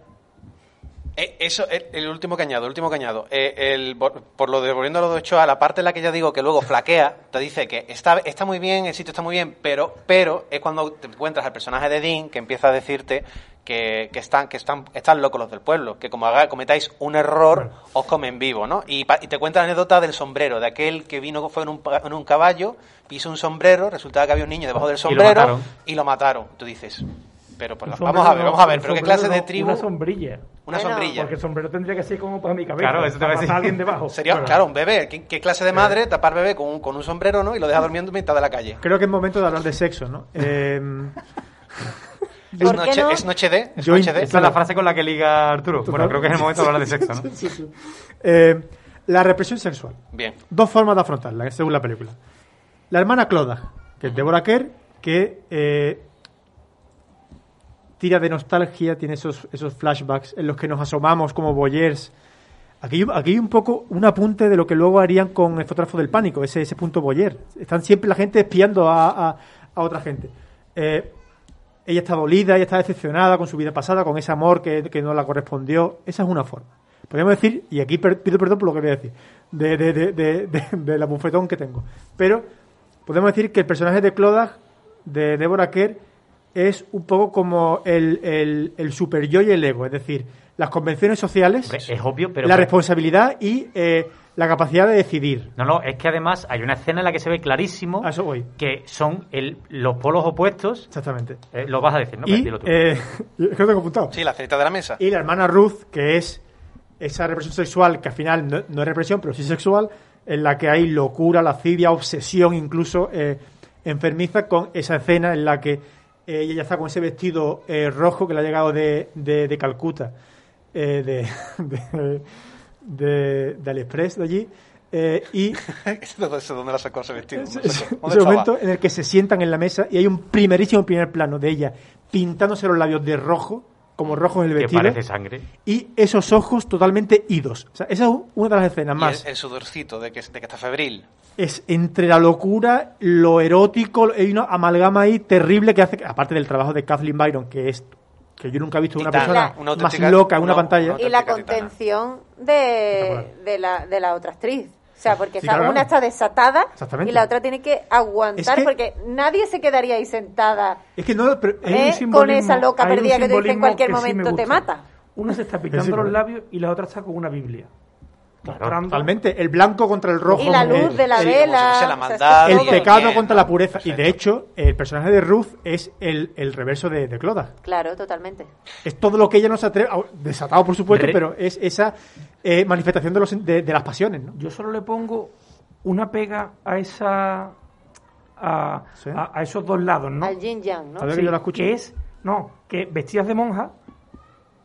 Eh, eso, el, el último que añado, el último que añado. Eh, el, por, por lo de volviendo a lo de Ochoa, la parte en la que ya digo que luego flaquea, *laughs* te dice que está, está muy bien, el sitio está muy bien, pero, pero es cuando te encuentras al personaje de Dean que empieza a decirte que, que están, que están, están locos los del pueblo, que como haga- cometáis un error, os comen vivo, ¿no? Y, pa- y te cuenta la anécdota del sombrero, de aquel que vino, fue en un, en un caballo, piso un sombrero, resultaba que había un niño debajo del lo sombrero mataron. y lo mataron. Tú dices, pero pues, Un vamos a ver, sombrero vamos a no, ver, pero qué sombrero clase de tribu. Una sombrilla. Una Bueno, sombrilla. Porque el sombrero tendría que ser como para mi cabeza. Claro, eso te voy a para decir. pasar alguien debajo. *laughs* Sería, Bueno, claro, un bebé. ¿Qué, qué clase de madre tapar bebé con un, con un sombrero, no? Y lo deja durmiendo en mitad de la calle. Creo que es momento de hablar de sexo, ¿no? Eh, *laughs* Es ¿Por qué noche, no? es noche de. Es Yo noche de. Esa es la frase con la que liga Arturo. Bueno, creo que es el momento de hablar de sexo, ¿no? *laughs* sí, sí. Eh, la represión sexual. Bien. Dos formas de afrontarla, según la película. La hermana Cloda, que es Deborah Kerr, que eh, tira de nostalgia, tiene esos, esos flashbacks en los que nos asomamos como boyers. Aquí, aquí hay un poco un apunte de lo que luego harían con el fotógrafo del pánico, ese, ese punto boyer. Están siempre la gente espiando a, a- a otra gente. Eh, ella está dolida, ella está decepcionada con su vida pasada, con ese amor que, que no la correspondió. Esa es una forma. Podríamos decir, y aquí pido perdón por lo que voy a decir, de, de, de, de, de- de la bufetón que tengo, pero podemos decir que el personaje de Clodagh, de Deborah Kerr, es un poco como el, el, el super yo y el ego, es decir, las convenciones sociales, es obvio, pero... la responsabilidad y eh, la capacidad de decidir. No, no, es que además hay una escena en la que se ve clarísimo A eso voy. que son el, los polos opuestos. Exactamente. Eh, lo vas a decir, ¿no? y, Dilo tú. eh, *laughs* es que lo tengo apuntado. Sí, la cerita de la mesa. Y la hermana Ruth, que es esa represión sexual, que al final no, no es represión, pero sí sexual, en la que hay locura, lascivia, obsesión incluso eh, enfermiza con esa escena en la que eh, ella ya está con ese vestido eh, rojo que le ha llegado de, de, de Calcuta, eh, de, *laughs* de, de, de AliExpress de allí, eh, y *laughs* ¿Dónde la sacó ese vestido? ese, momento en el que se sientan en la mesa y hay un primerísimo primer plano de ella pintándose los labios de rojo, como rojo en el que vestido parece sangre. y esos ojos totalmente idos. O sea, esa es una de las escenas Y más. el, el sudorcito de que, de que está febril. Es entre la locura, lo erótico, hay una amalgama ahí terrible que hace, que, aparte del trabajo de Kathleen Byron, que es que yo nunca he visto una persona una más loca en una una- pantalla. una- y la contención de, de, la, de la otra actriz. O sea, porque Sí, claro. una está desatada y la otra tiene que aguantar Es que- porque nadie se quedaría ahí sentada Es que no, pero- Hay ¿Eh? con esa loca perdida que te dice en cualquier sí momento te mata. Una se está picando sí, los labios y la otra está con una Biblia. Mostrando- Totalmente. El blanco contra el rojo. Y la luz el- de la el- vela. la maldad, El pecado Bien, contra la pureza. Y de hecho, el personaje de Ruth es el, el reverso de, de Cloda. Claro, totalmente. Es todo lo que ella no se atreve, desatado por supuesto, Re- pero es esa eh, manifestación de, los, de, de las pasiones, ¿no? Yo solo le pongo una pega a esa. a, Sí. a- a esos dos lados, ¿no? Al yin yang, ¿no? A ver, Sí, que yo la escucho. que es. No, que vestidas de monja,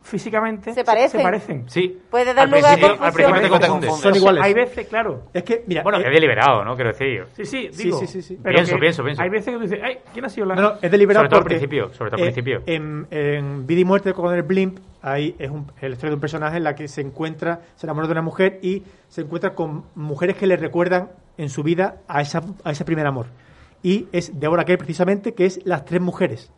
físicamente. Se parecen. Se parecen. Sí. Puede dar Al lugar a principio- confusión. Al principio te No te confundes. confundes. Son iguales. Hay veces, claro. Es que, mira, Bueno, eh, es deliberado, ¿no? Quiero decir. Sí, sí, Sí, digo. sí, sí, sí. pero Pienso, pienso, pienso. Hay veces que tú dices, ay, ¿quién ha sido la.? No, no, es deliberado Sobre todo al principio, sobre todo al eh, principio. En, en Vida y Muerte con el Blimp, ahí es, un, es la historia de un personaje en la que se encuentra, se enamora de una mujer y se encuentra con mujeres que le recuerdan en su vida a, esa, a ese primer amor. Y es Deborah Kerr precisamente, que es las tres mujeres.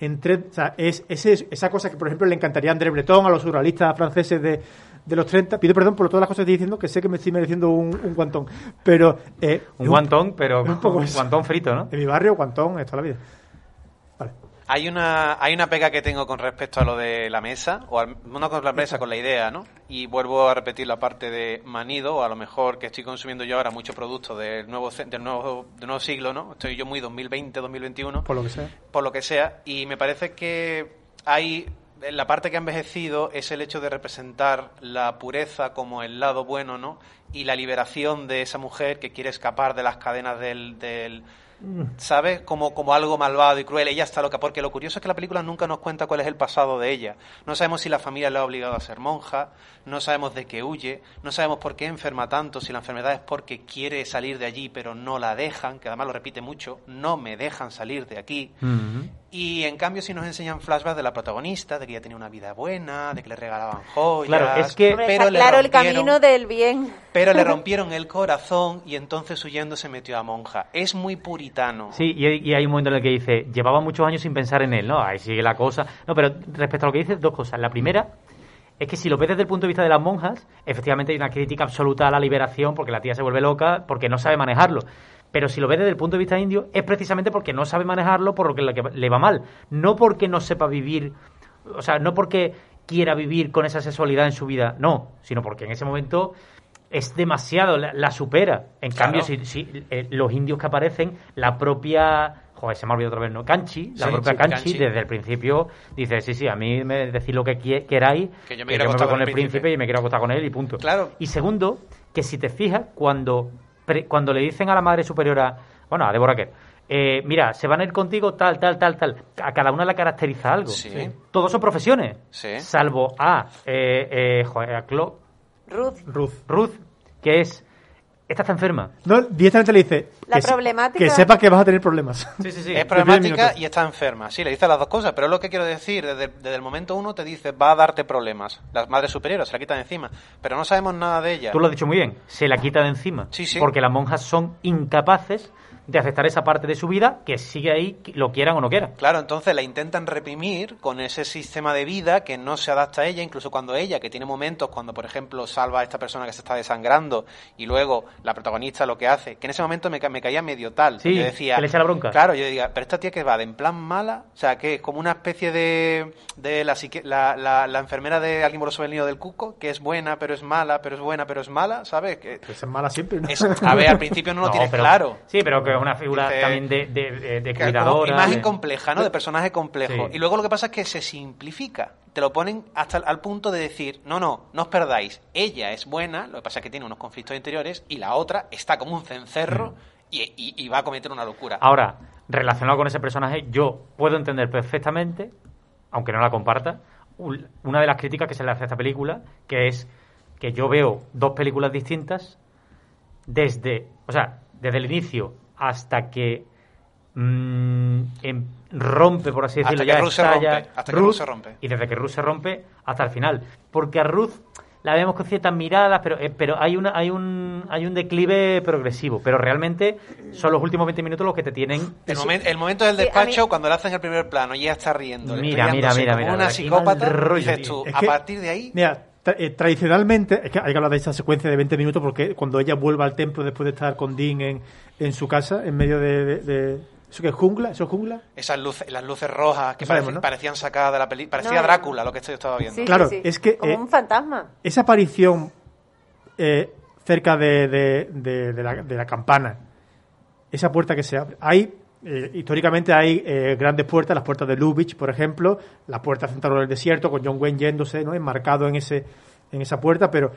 En tres- o sea, es, ese- esa cosa que, por ejemplo, le encantaría a André Breton, a los surrealistas franceses de, de los 30. Pido perdón por todas las cosas que estoy diciendo, que sé que me estoy mereciendo un, un guantón. Pero. eh, Un es guantón, pero un poco un guantón frito, ¿no? En mi barrio, guantón, es toda la vida. Hay una, hay una pega que tengo con respecto a lo de la mesa, o al- no con la mesa, con la idea, ¿no? Y vuelvo a repetir la parte de manido, o a lo mejor que estoy consumiendo yo ahora mucho producto del nuevo, del nuevo, del nuevo siglo, ¿no? Estoy yo muy 2020, 2021 Por lo que sea. por lo que sea, y me parece que hay la parte que ha envejecido es el hecho de representar la pureza como el lado bueno, ¿no? Y la liberación de esa mujer que quiere escapar de las cadenas del, del ¿sabes? Como, como algo malvado y cruel. Ella está loca, porque lo curioso es que la película nunca nos cuenta cuál es el pasado de ella. No sabemos si la familia la ha obligado a ser monja, no sabemos de qué huye, no sabemos por qué enferma tanto, si la enfermedad es porque quiere salir de allí pero no la dejan, que además lo repite mucho, no me dejan salir de aquí. Y en cambio si nos enseñan flashbacks de la protagonista, de que ella tenía una vida buena, de que le regalaban joyas. Claro, es que- pero está claro el rompieron- camino del bien. Pero le *laughs* rompieron el corazón y entonces huyendo se metió a monja. Es muy Sí, y hay, un momento en el que dice, llevaba muchos años sin pensar en él, ¿no? Ahí sigue la cosa. No, pero respecto a lo que dices, dos cosas. La primera es que si lo ves desde el punto de vista de las monjas, efectivamente hay una crítica absoluta a la liberación porque la tía se vuelve loca, porque no sabe manejarlo. Pero si lo ves desde el punto de vista indio, es precisamente porque no sabe manejarlo, por lo que le va mal. No porque no sepa vivir, o sea, no porque quiera vivir con esa sexualidad en su vida, no, sino porque en ese momento es demasiado, la, la supera. En Claro. cambio, si, si, eh, los indios que aparecen, la propia. Joder, se me ha olvidado otra vez, ¿no? Kanchi, la Sí, propia sí, Kanchi. desde el principio dice: Sí, sí, a mí me decís lo que queráis, Que yo me que quiero yo me voy con el príncipe. príncipe. y me quiero acostar con él y punto. Claro. Y segundo, que si te fijas, cuando, pre- cuando le dicen a la madre superiora, bueno, a Deborah Kerr, eh, mira, se van a ir contigo tal, tal, tal, tal. A cada una la caracteriza algo. Sí. Todos son profesiones. Sí. Salvo a, eh, eh, joder, a Clo- Ruth. Ruth. Ruth, que es. Esta está enferma. No, directamente le dice La que, se- problemática- que sepas que vas a tener problemas. *laughs* Sí, sí, sí. Es problemática y está enferma. Sí, le dice las dos cosas, pero es lo que quiero decir. Desde, desde el momento uno te dice, va a darte problemas. Las madres superiores se la quitan encima. Pero no sabemos nada de ella. Tú lo has dicho muy bien. Se la quita de encima. Sí, sí. Porque las monjas son incapaces de aceptar esa parte de su vida que sigue ahí, lo quieran o no quieran. Claro, entonces la intentan reprimir con ese sistema de vida que no se adapta a ella, incluso cuando ella, que tiene momentos cuando, por ejemplo, salva a esta persona que se está desangrando y luego la protagonista lo que hace, que en ese momento me, ca- me caía medio tal. Sí, yo decía, que le echa la bronca. Claro, yo diga, pero esta tía que va de en plan mala, o sea, que es como una especie de, de la, psique- la, la, la enfermera de alguien moroso del cuco, que es buena, pero es mala, pero es buena, pero es mala, ¿sabes? Que Pues es mala siempre, ¿no? es- a ver, al principio no lo *laughs* tienes pero- claro. Sí, pero que es una figura Dice- también de, de, de- cuidadora. imagen compleja, ¿no? De personaje complejo. Sí. Y luego lo que pasa es que se simplifica. Te lo ponen hasta al punto de decir, no, no, no os perdáis. Ella es buena, lo que pasa es que tiene unos conflictos interiores, y la otra está como un cencerro y, y- y va a cometer una locura. Ahora, relacionado con ese personaje, yo puedo entender perfectamente, aunque no la comparta, un- una de las críticas que se le hace a esta película, que es que yo veo dos películas distintas desde, o sea, desde el inicio hasta que mm, em- rompe, por así Hasta decirlo, que ya Ruth se estalla rompe, hasta que Ruth se rompe. y desde que Ruth se rompe hasta el final, porque a Ruth la vemos con ciertas miradas, pero eh, pero hay una hay un hay un declive progresivo, pero realmente son los últimos 20 minutos los que te tienen El, momen- el momento del Sí, despacho, mí- cuando le hacen el primer plano y ella está riendo, Mira, mira, mira, como mira, una psicópata, rollo, dices tú, Es a que- partir de ahí... Mira, eh, tradicionalmente, es que hay que hablar de esta secuencia de 20 minutos porque cuando ella vuelve al templo después de estar con Dean en, en su casa, en medio de, de- de- ¿Eso qué es jungla? ¿Eso es jungla? Esas luces, las luces rojas que No sabemos, pareci- ¿no? parecían sacadas de la película. Parecía No, Drácula lo que esto yo estaba viendo. Sí, Claro, sí, sí. es que, Como eh, un fantasma. Esa aparición eh, cerca de, de- de- de la, de la campana, esa puerta que se abre, hay, eh, históricamente hay eh, grandes puertas, las puertas de Lubitsch, por ejemplo, la puerta central del desierto, con John Wayne yéndose, ¿no? enmarcado en, ese, en esa puerta, pero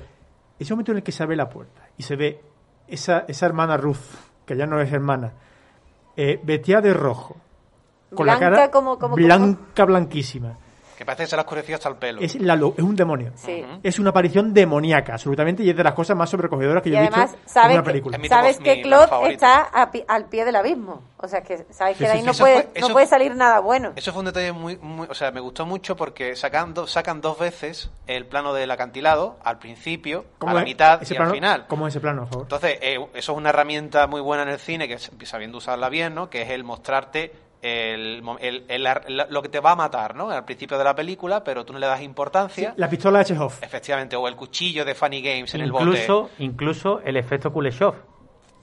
ese momento en el que se abre la puerta y se ve esa, esa hermana Ruth, que ya no es hermana, eh, vestida de rojo, con la Blanca cara como- como- blanca, blanquísima. Que parece que se le ha oscurecido hasta el pelo. Es, la es un demonio. Sí. Es una aparición demoníaca, absolutamente, y es de las cosas más sobrecogedoras que Y yo he visto en una que, película. Mi sabes que Claude está a pi- al pie del abismo. O sea, que sabes Sí, que de ahí sí. no, puede, fue- no eso- puede salir nada bueno. Eso fue un detalle muy, muy- o sea, me gustó mucho porque sacan, do- sacan dos veces el plano del acantilado, al principio, a la es mitad ese y plano? al final. ¿Cómo es ese plano, por favor? Entonces, eh, eso es una herramienta muy buena en el cine, que es- sabiendo usarla bien, ¿no? Que es el mostrarte el, el- el- lo que te va a matar, ¿no? Al principio de la película, pero tú no le das importancia. La pistola de Chekhov. Efectivamente, o el cuchillo de Funny Games en el bote. Incluso, incluso el efecto Kuleshov.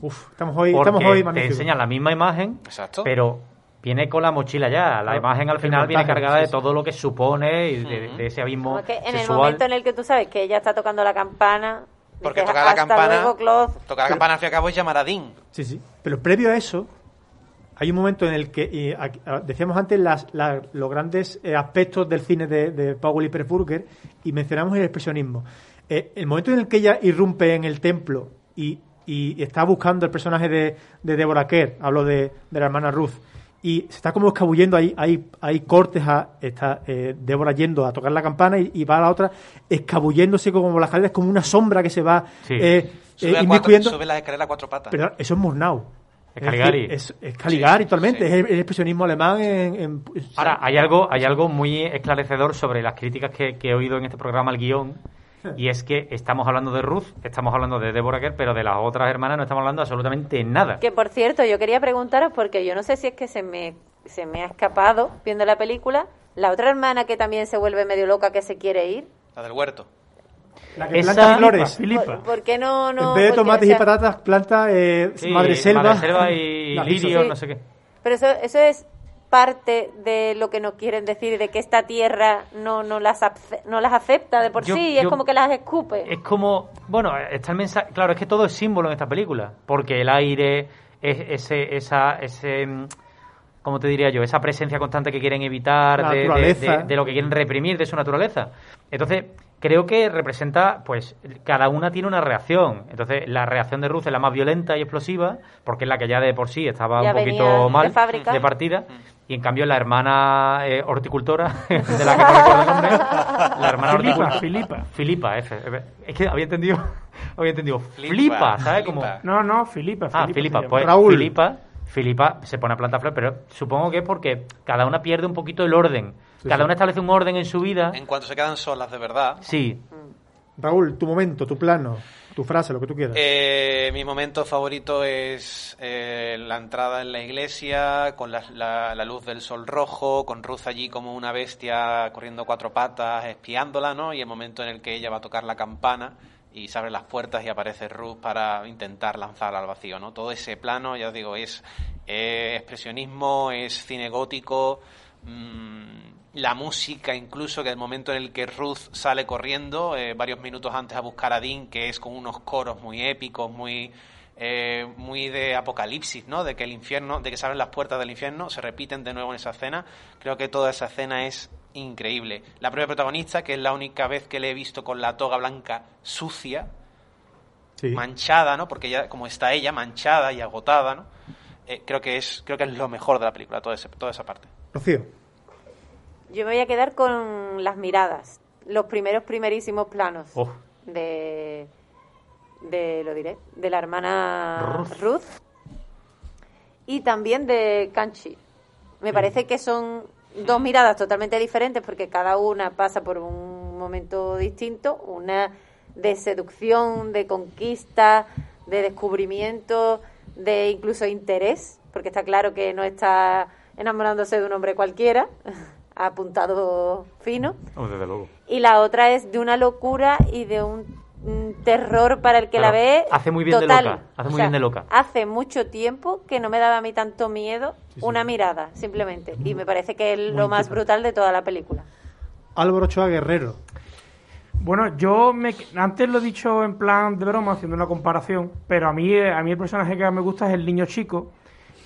Uf, estamos hoy, Porque estamos hoy te enseñan la misma imagen, Exacto. pero viene con la mochila ya. La imagen al final viene cargada sí, de todo lo que supone y de, ese abismo Como que en el momento en el que tú sabes que ella está tocando la campana, Porque dices, tocar la campana, luego, tocar la campana al fin y al cabo es llamar a Dean. Sí, sí. Pero previo a eso, hay un momento en el que, y decíamos antes, las, la- los grandes eh, aspectos del cine de, de Paul Lippert-Burger y mencionamos el expresionismo. Eh, el momento en el que ella irrumpe en el templo y, y está buscando el personaje de, de Deborah Kerr, hablo de, de la hermana Ruth, y se está como escabullendo, hay, hay, hay cortes a está eh, Débora yendo a tocar la campana y, y va a la otra escabulléndose como las escaleras, como una sombra que se va Sí. eh, Sube, eh, a cuatro, sube la escalera a cuatro patas. Pero eso es Murnau. Es Caligari. Es, es Caligari Sí, totalmente. sí. Es el, el expresionismo alemán en. en- Ahora, hay algo, hay algo muy esclarecedor sobre las críticas que, que he oído en este programa al guion, y es que estamos hablando de Ruth, estamos hablando de Deborah Kerr, pero de las otras hermanas no estamos hablando absolutamente nada. Que por cierto, yo quería preguntaros, porque yo no sé si es que se me, se me ha escapado viendo la película, la otra hermana que también se vuelve medio loca que se quiere ir. La del huerto. La que Esa- planta flores. Filipa. ¿Por, por qué no, no? en vez de tomates sea, y patatas, planta eh, Sí, madre selva. Madre Selva y Lirio, Sí. no sé qué. Pero eso, eso es parte de lo que nos quieren decir, de que esta tierra no, no, las, no las acepta de por Yo- sí, es yo- como que las escupe. Es como, bueno, está el mensaje, claro, es que todo es símbolo en esta película, porque el aire, es, ese, esa, ese, mm, ¿cómo te diría yo? Esa presencia constante que quieren evitar, de- de lo que quieren reprimir de su naturaleza. Entonces, creo que representa, pues, cada una tiene una reacción. Entonces, la reacción de Ruth es la más violenta y explosiva, porque es la que ya de por sí estaba Ya un poquito mal de partida. Y en cambio, la hermana eh, horticultora, *laughs* de la que no recuerdo el nombre, la hermana Filipa, horticultora. Filipa. Filipa, F. Es que había entendido, *laughs* había entendido. Flipa, Flipa, ¿sabes? Como, No, no, Filipa. ah, Filipa Filipa, se llama. pues Raúl. Filipa, Filipa se pone a plantar flores, pero supongo que es porque cada una pierde un poquito el orden. Cada sí. una establece un orden en su vida. En cuanto se quedan solas de verdad. Sí, Raúl, tu momento, tu plano, tu frase, lo que tú quieras. Eh, mi momento favorito es eh, la entrada en la iglesia, con la, la- la luz del sol rojo, con Ruth allí como una bestia corriendo a cuatro patas, espiándola, ¿no? Y el momento en el que ella va a tocar la campana y se abren las puertas y aparece Ruth para intentar lanzarla al vacío, ¿no? Todo ese plano, ya os digo, es eh, expresionismo, es cine gótico, mm, la música incluso, que el momento en el que Ruth sale corriendo, eh, varios minutos antes a buscar a Dean, que es con unos coros muy épicos, muy, eh, muy de apocalipsis, ¿no? De que el infierno, de que se abren las puertas del infierno, se repiten de nuevo en esa escena. Creo que toda esa escena es increíble. La propia protagonista, que es la única vez que le he visto con la toga blanca sucia, sí. manchada, ¿no? Porque ya, como está ella, manchada y agotada, ¿no? Eh, creo que es creo que es lo mejor de la película, toda, ese- toda esa parte. Rocío. Yo me voy a quedar con las miradas, los primeros primerísimos planos Oh. de, de, lo diré, de la hermana Ruth. Ruth, y también de Kanchi. Me parece que son dos miradas totalmente diferentes porque cada una pasa por un momento distinto, una de seducción, de conquista, de descubrimiento, de incluso interés, porque está claro que no está enamorándose de un hombre cualquiera, *laughs* ha apuntado fino. Oh, desde luego. Y la otra es de una locura y de un, mm, terror para el que la ve. hace muy bien de loca, hace O muy sea, bien de loca. Hace mucho tiempo que no me daba a mí tanto miedo Sí, sí. una mirada, simplemente. Y me parece que es Muy lo más brutal de toda la película. Álvaro Ochoa Guerrero. Bueno, yo me, antes lo he dicho en plan de broma, haciendo una comparación, pero a mí, a mí el personaje que más me gusta es el niño chico.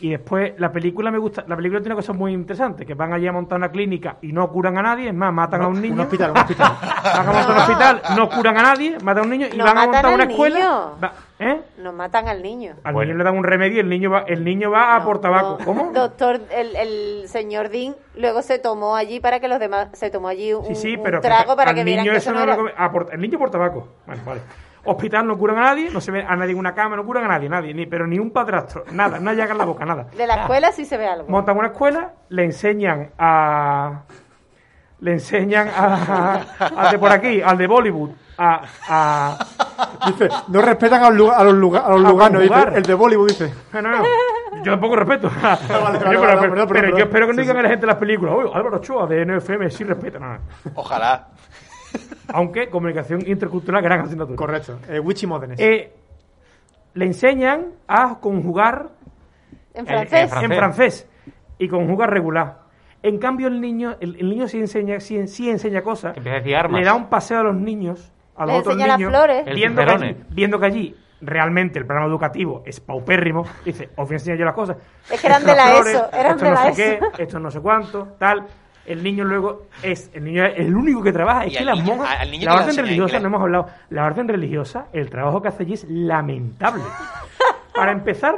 Y después la película me gusta, la película tiene cosas muy interesantes, que van allí a montar una clínica y no curan a nadie, es más, matan a un niño. Un hospital, un *laughs* hospital. Van a montar un hospital, no curan a nadie, matan a un niño y No van a montar una al escuela. niño. va- ¿Eh? Nos matan al niño. Al Bueno. niño le dan un remedio y el niño va, el niño va a No, por tabaco. no. ¿Cómo? Doctor, el, el señor Dean luego se tomó allí para que los demás, se tomó allí un, Sí, sí, un pero trago para al que vieran niño que eso no lo era. come- a por- el niño por tabaco. Bueno, vale. Hospital no curan a nadie, no se ve a nadie en una cama, no curan a nadie, nadie, ni, pero ni un padrastro, nada, no llaga en la boca, nada. De la escuela sí se ve algo. Montan una escuela, le enseñan a. Le enseñan a. al de por aquí, al de Bollywood, a. a Dice, no respetan a los, lugar- a los, lugar- a los A luganos. el de Bollywood dice. no, no, yo tampoco respeto. Pero- yo espero que no sí, digan sí. a la gente en las películas, oye, Álvaro Ochoa de NFM sí respeta, nada. Ojalá. Aunque comunicación intercultural, gran asignatura. Correcto. Eh, Witchy Modernes. Eh, le enseñan a conjugar En eh, francés. en francés y conjugar regular. En cambio, el niño, el, el niño sí enseña, sí, sí enseña cosas. Empieza a decir armas. Le da un paseo a los niños, a los Le otros enseña las niños, flores. El viendo, que allí, viendo que allí realmente el programa educativo es paupérrimo. Dice, os voy a enseñar yo las cosas. Es que eran de la flores, ESO, eran esto de no la sé ESO. qué, esto no sé cuánto, tal. El niño luego es el niño es el único que trabaja. Es que las niño- monjas, al niño la orden religiosa, no hemos hablado. La orden religiosa, el trabajo que hace allí es lamentable. Para empezar,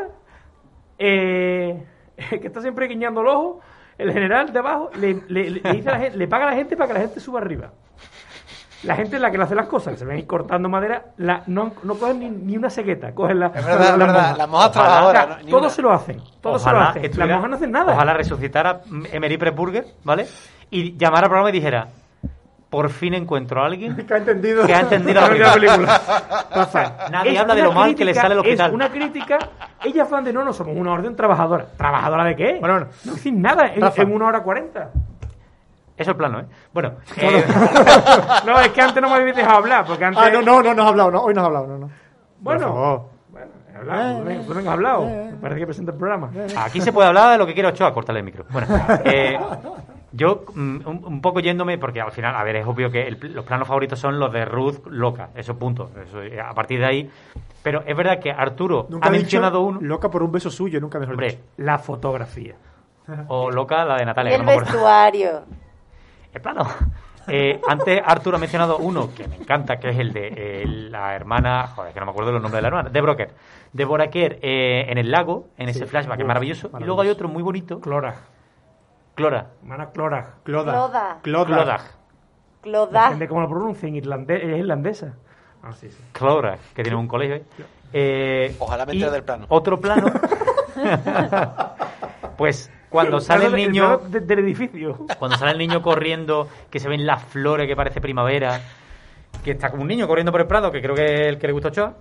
eh, *laughs* que está siempre guiñando el ojo, el general de abajo le, le- le dice a la gente, le paga a la gente para que la gente suba arriba. La gente es la que le hace las cosas, que se ven ahí cortando madera, la, no, no cogen ni, ni una cegueta, cogen la, Es verdad, es verdad. Sea, no- ni todos una. se lo hacen, todos se lo hacen. estuviera- Las monjas no hacen nada. Ojalá resucitara Emery Prepurger, ¿vale? Y llamara al programa y dijera, por fin encuentro a alguien *laughs* que ha entendido. que ha entendido la *laughs* la película. película. *laughs* Nadie Es habla de lo mal que le sale al hospital. Es una crítica. Ellas van de no, no somos una orden trabajadora. ¿Trabajadora de qué? Bueno, bueno. no decís nada en una hora cuarenta. Eso es plano, ¿eh? Bueno, *laughs* eh, *laughs* No, es que antes no me habéis dejado hablar, porque antes. Ah, no, no, no nos ha hablado, no, hoy no has hablado, no, no. Bueno, bueno, he hablado, tú venga, tú venga, has hablado. Me parece que presenta el programa. aquí se puede hablar de lo que quiera Ochoa, córtale el micro. Bueno, eh, yo mm, un, un poco yéndome, porque al final, a ver, es obvio que el- los planos favoritos son los de Ruth loca, eso punto. Eso, eh, a partir de ahí. Pero es verdad que Arturo Nunca ha mencionado uno. Loca por un beso suyo, nunca mejor Hombre, dicho. La fotografía. *laughs* o loca la de Natalia. el no vestuario. El plano. Eh, antes Arturo ha mencionado uno que me encanta, que es el de eh, la hermana, joder, que no me acuerdo los nombres de la hermana, de Broker. De Broker eh, en el lago, en ese flashback, que es maravilloso. Y luego hay otro muy bonito, Clora. Clora. Hermana Clora. Cloda. Cloda. Cloda. Depende cómo lo pronuncien. Irlandés, es irlandesa. Ah, sí, sí. Clora, que tiene un colegio ahí. Eh, Ojalá me entere del plano. Otro plano. *laughs* pues cuando sale el niño. de- del edificio. Cuando sale el niño corriendo, que se ven las flores, que parece primavera, que está como un niño corriendo por el prado, que creo que es el que le gusta a Ochoa,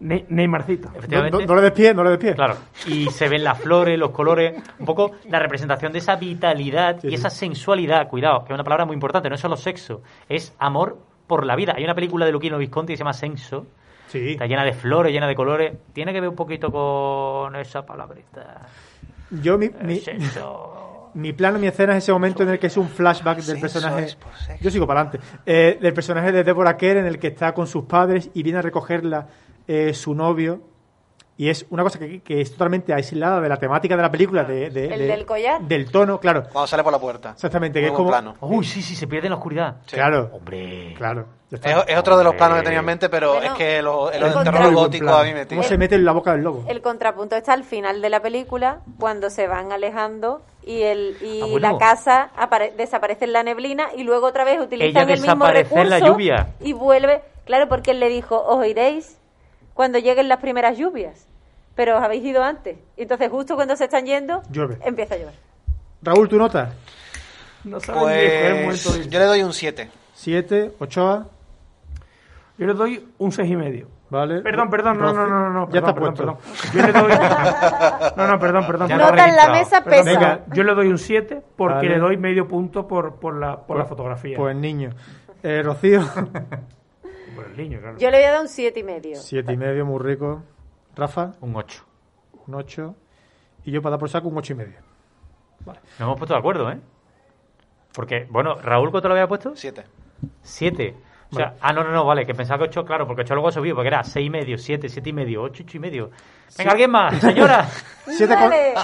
Ne- Neymarcito. No, efectivamente. no- no le des pie, no le des pie. Claro, y se ven las flores, los colores, un poco la representación de esa vitalidad Sí, y sí. esa sensualidad, cuidado, que es una palabra muy importante, no es solo sexo, es amor por la vida. Hay una película de Luquino Visconti que se llama Senso, Sí. está llena de flores, llena de colores, tiene que ver un poquito con esa palabrita. Yo, mi, mi, Senso. *laughs* mi plano, mi escena es ese momento en el que es un flashback del personaje. Yo sigo para adelante. Eh, del personaje de Deborah Kerr en el que está con sus padres y viene a recogerla eh, su novio. Y es una cosa que, que es totalmente aislada de la temática de la película. De, de- ¿El de- del collar? Del tono, claro. Cuando sale por la puerta. Exactamente, que es como. plano. Uy, sí, sí, se pierde en la oscuridad. Sí. Claro, Hombre. claro. Es, es otro de los planos que tenía en mente, pero Bueno, es que lo- el, el terror gótico a mí me ¿Cómo tira. se mete en la boca del lobo? El contrapunto está al final de la película, cuando se van alejando y el y Ah, bueno. la casa apare- desaparece en la neblina y luego otra vez utilizan Ella el mismo desaparece en la recurso lluvia. y vuelve. Claro, porque él le dijo, os iréis cuando lleguen las primeras lluvias, pero os habéis ido antes. Y entonces justo cuando se están yendo, Llueve. empieza a llover. Raúl, ¿tu nota? No el momento Pues de- yo le doy un 7. Siete, Ochoa, Yo le doy un seis y medio. ¿vale? Perdón, perdón, no, no, no, no, Ya perdón, está perdón, puesto. perdón. Yo le doy... *laughs* No, no, perdón, perdón. Nota en la mesa pesa. Venga. Yo le doy un 7 porque Vale. le doy medio punto por, por, la, por la fotografía. Pues niño. Eh, Rocío, *laughs* Por el niño, claro. Yo le voy a dar un siete y medio. siete y medio, muy rico. Rafa, Un 8. un ocho. Y yo para dar por saco un ocho y medio. Nos hemos puesto de acuerdo, ¿eh? Porque, bueno, Raúl, ¿cuánto lo había puesto? 7. 7. O sea, ah, no, no, no, vale, que pensaba que 8, claro, porque 8 luego ha subido, porque era 6 y medio, 7, 7 y medio, 8, 8 y medio. Venga, alguien más, señora. 7 *laughs* con, Dale.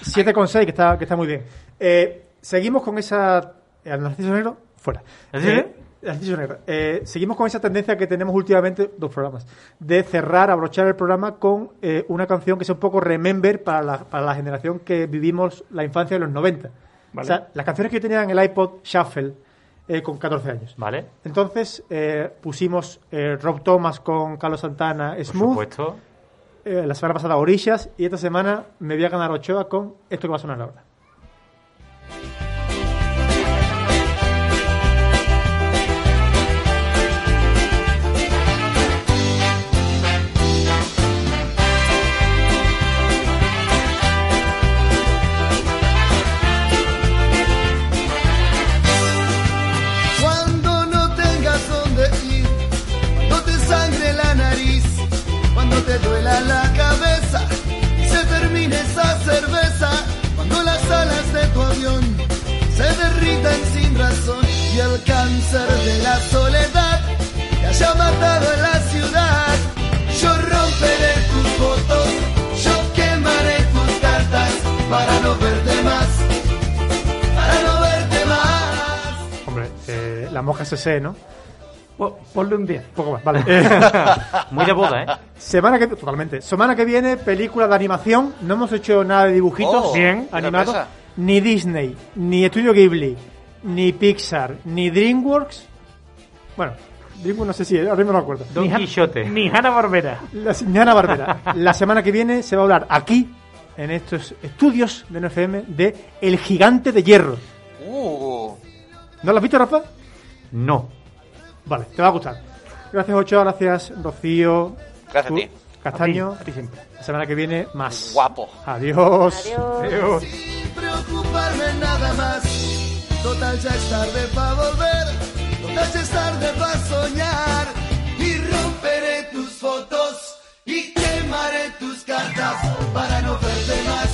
siete con 6, que está, que está muy bien. Eh, seguimos con esa... ¿El Narciso Negro? Fuera. ¿Narciso Eh, Eh, seguimos con esa tendencia que tenemos últimamente, dos programas, de cerrar, abrochar el programa con eh, una canción que sea un poco remember para la, para la generación que vivimos la infancia de los 90. Vale. O sea, las canciones que yo tenía en el iPod Shuffle eh, con 14 años. Vale, Entonces pusimos Rob Thomas con Carlos Santana, por Smooth, supuesto. eh, la semana pasada Orillas y esta semana me voy a ganar Ochoa con esto que va a sonar ahora. La moja CC, ¿no? Po- Ponle un 10. Un poco más, vale. *laughs* Muy de boda, ¿eh? semana que totalmente. Semana que viene, película de animación. No hemos hecho nada de dibujitos Oh, Bien. animados. Ni Disney, ni Estudio Ghibli, ni Pixar, ni DreamWorks. Bueno, DreamWorks no sé si, ahora mismo no me acuerdo. Don Ni Quijote. Ni Hanna Barbera. La señora Barbera. *laughs* La semana que viene se va a hablar aquí, en estos estudios de NFM, de El Gigante de Hierro. Uh, ¿No lo has visto, Rafa? No. Vale, te va a gustar. Gracias, Ochoa, gracias, Rocío. Gracias a tú, ti. Castaño. A ti, a ti siempre. La semana que viene, más. Guapo. Adiós. Adiós. sin preocuparme nada más. Total ya es tarde para volver, total ya es tarde para soñar. Y romperé tus fotos y quemaré tus cartas para no verte más.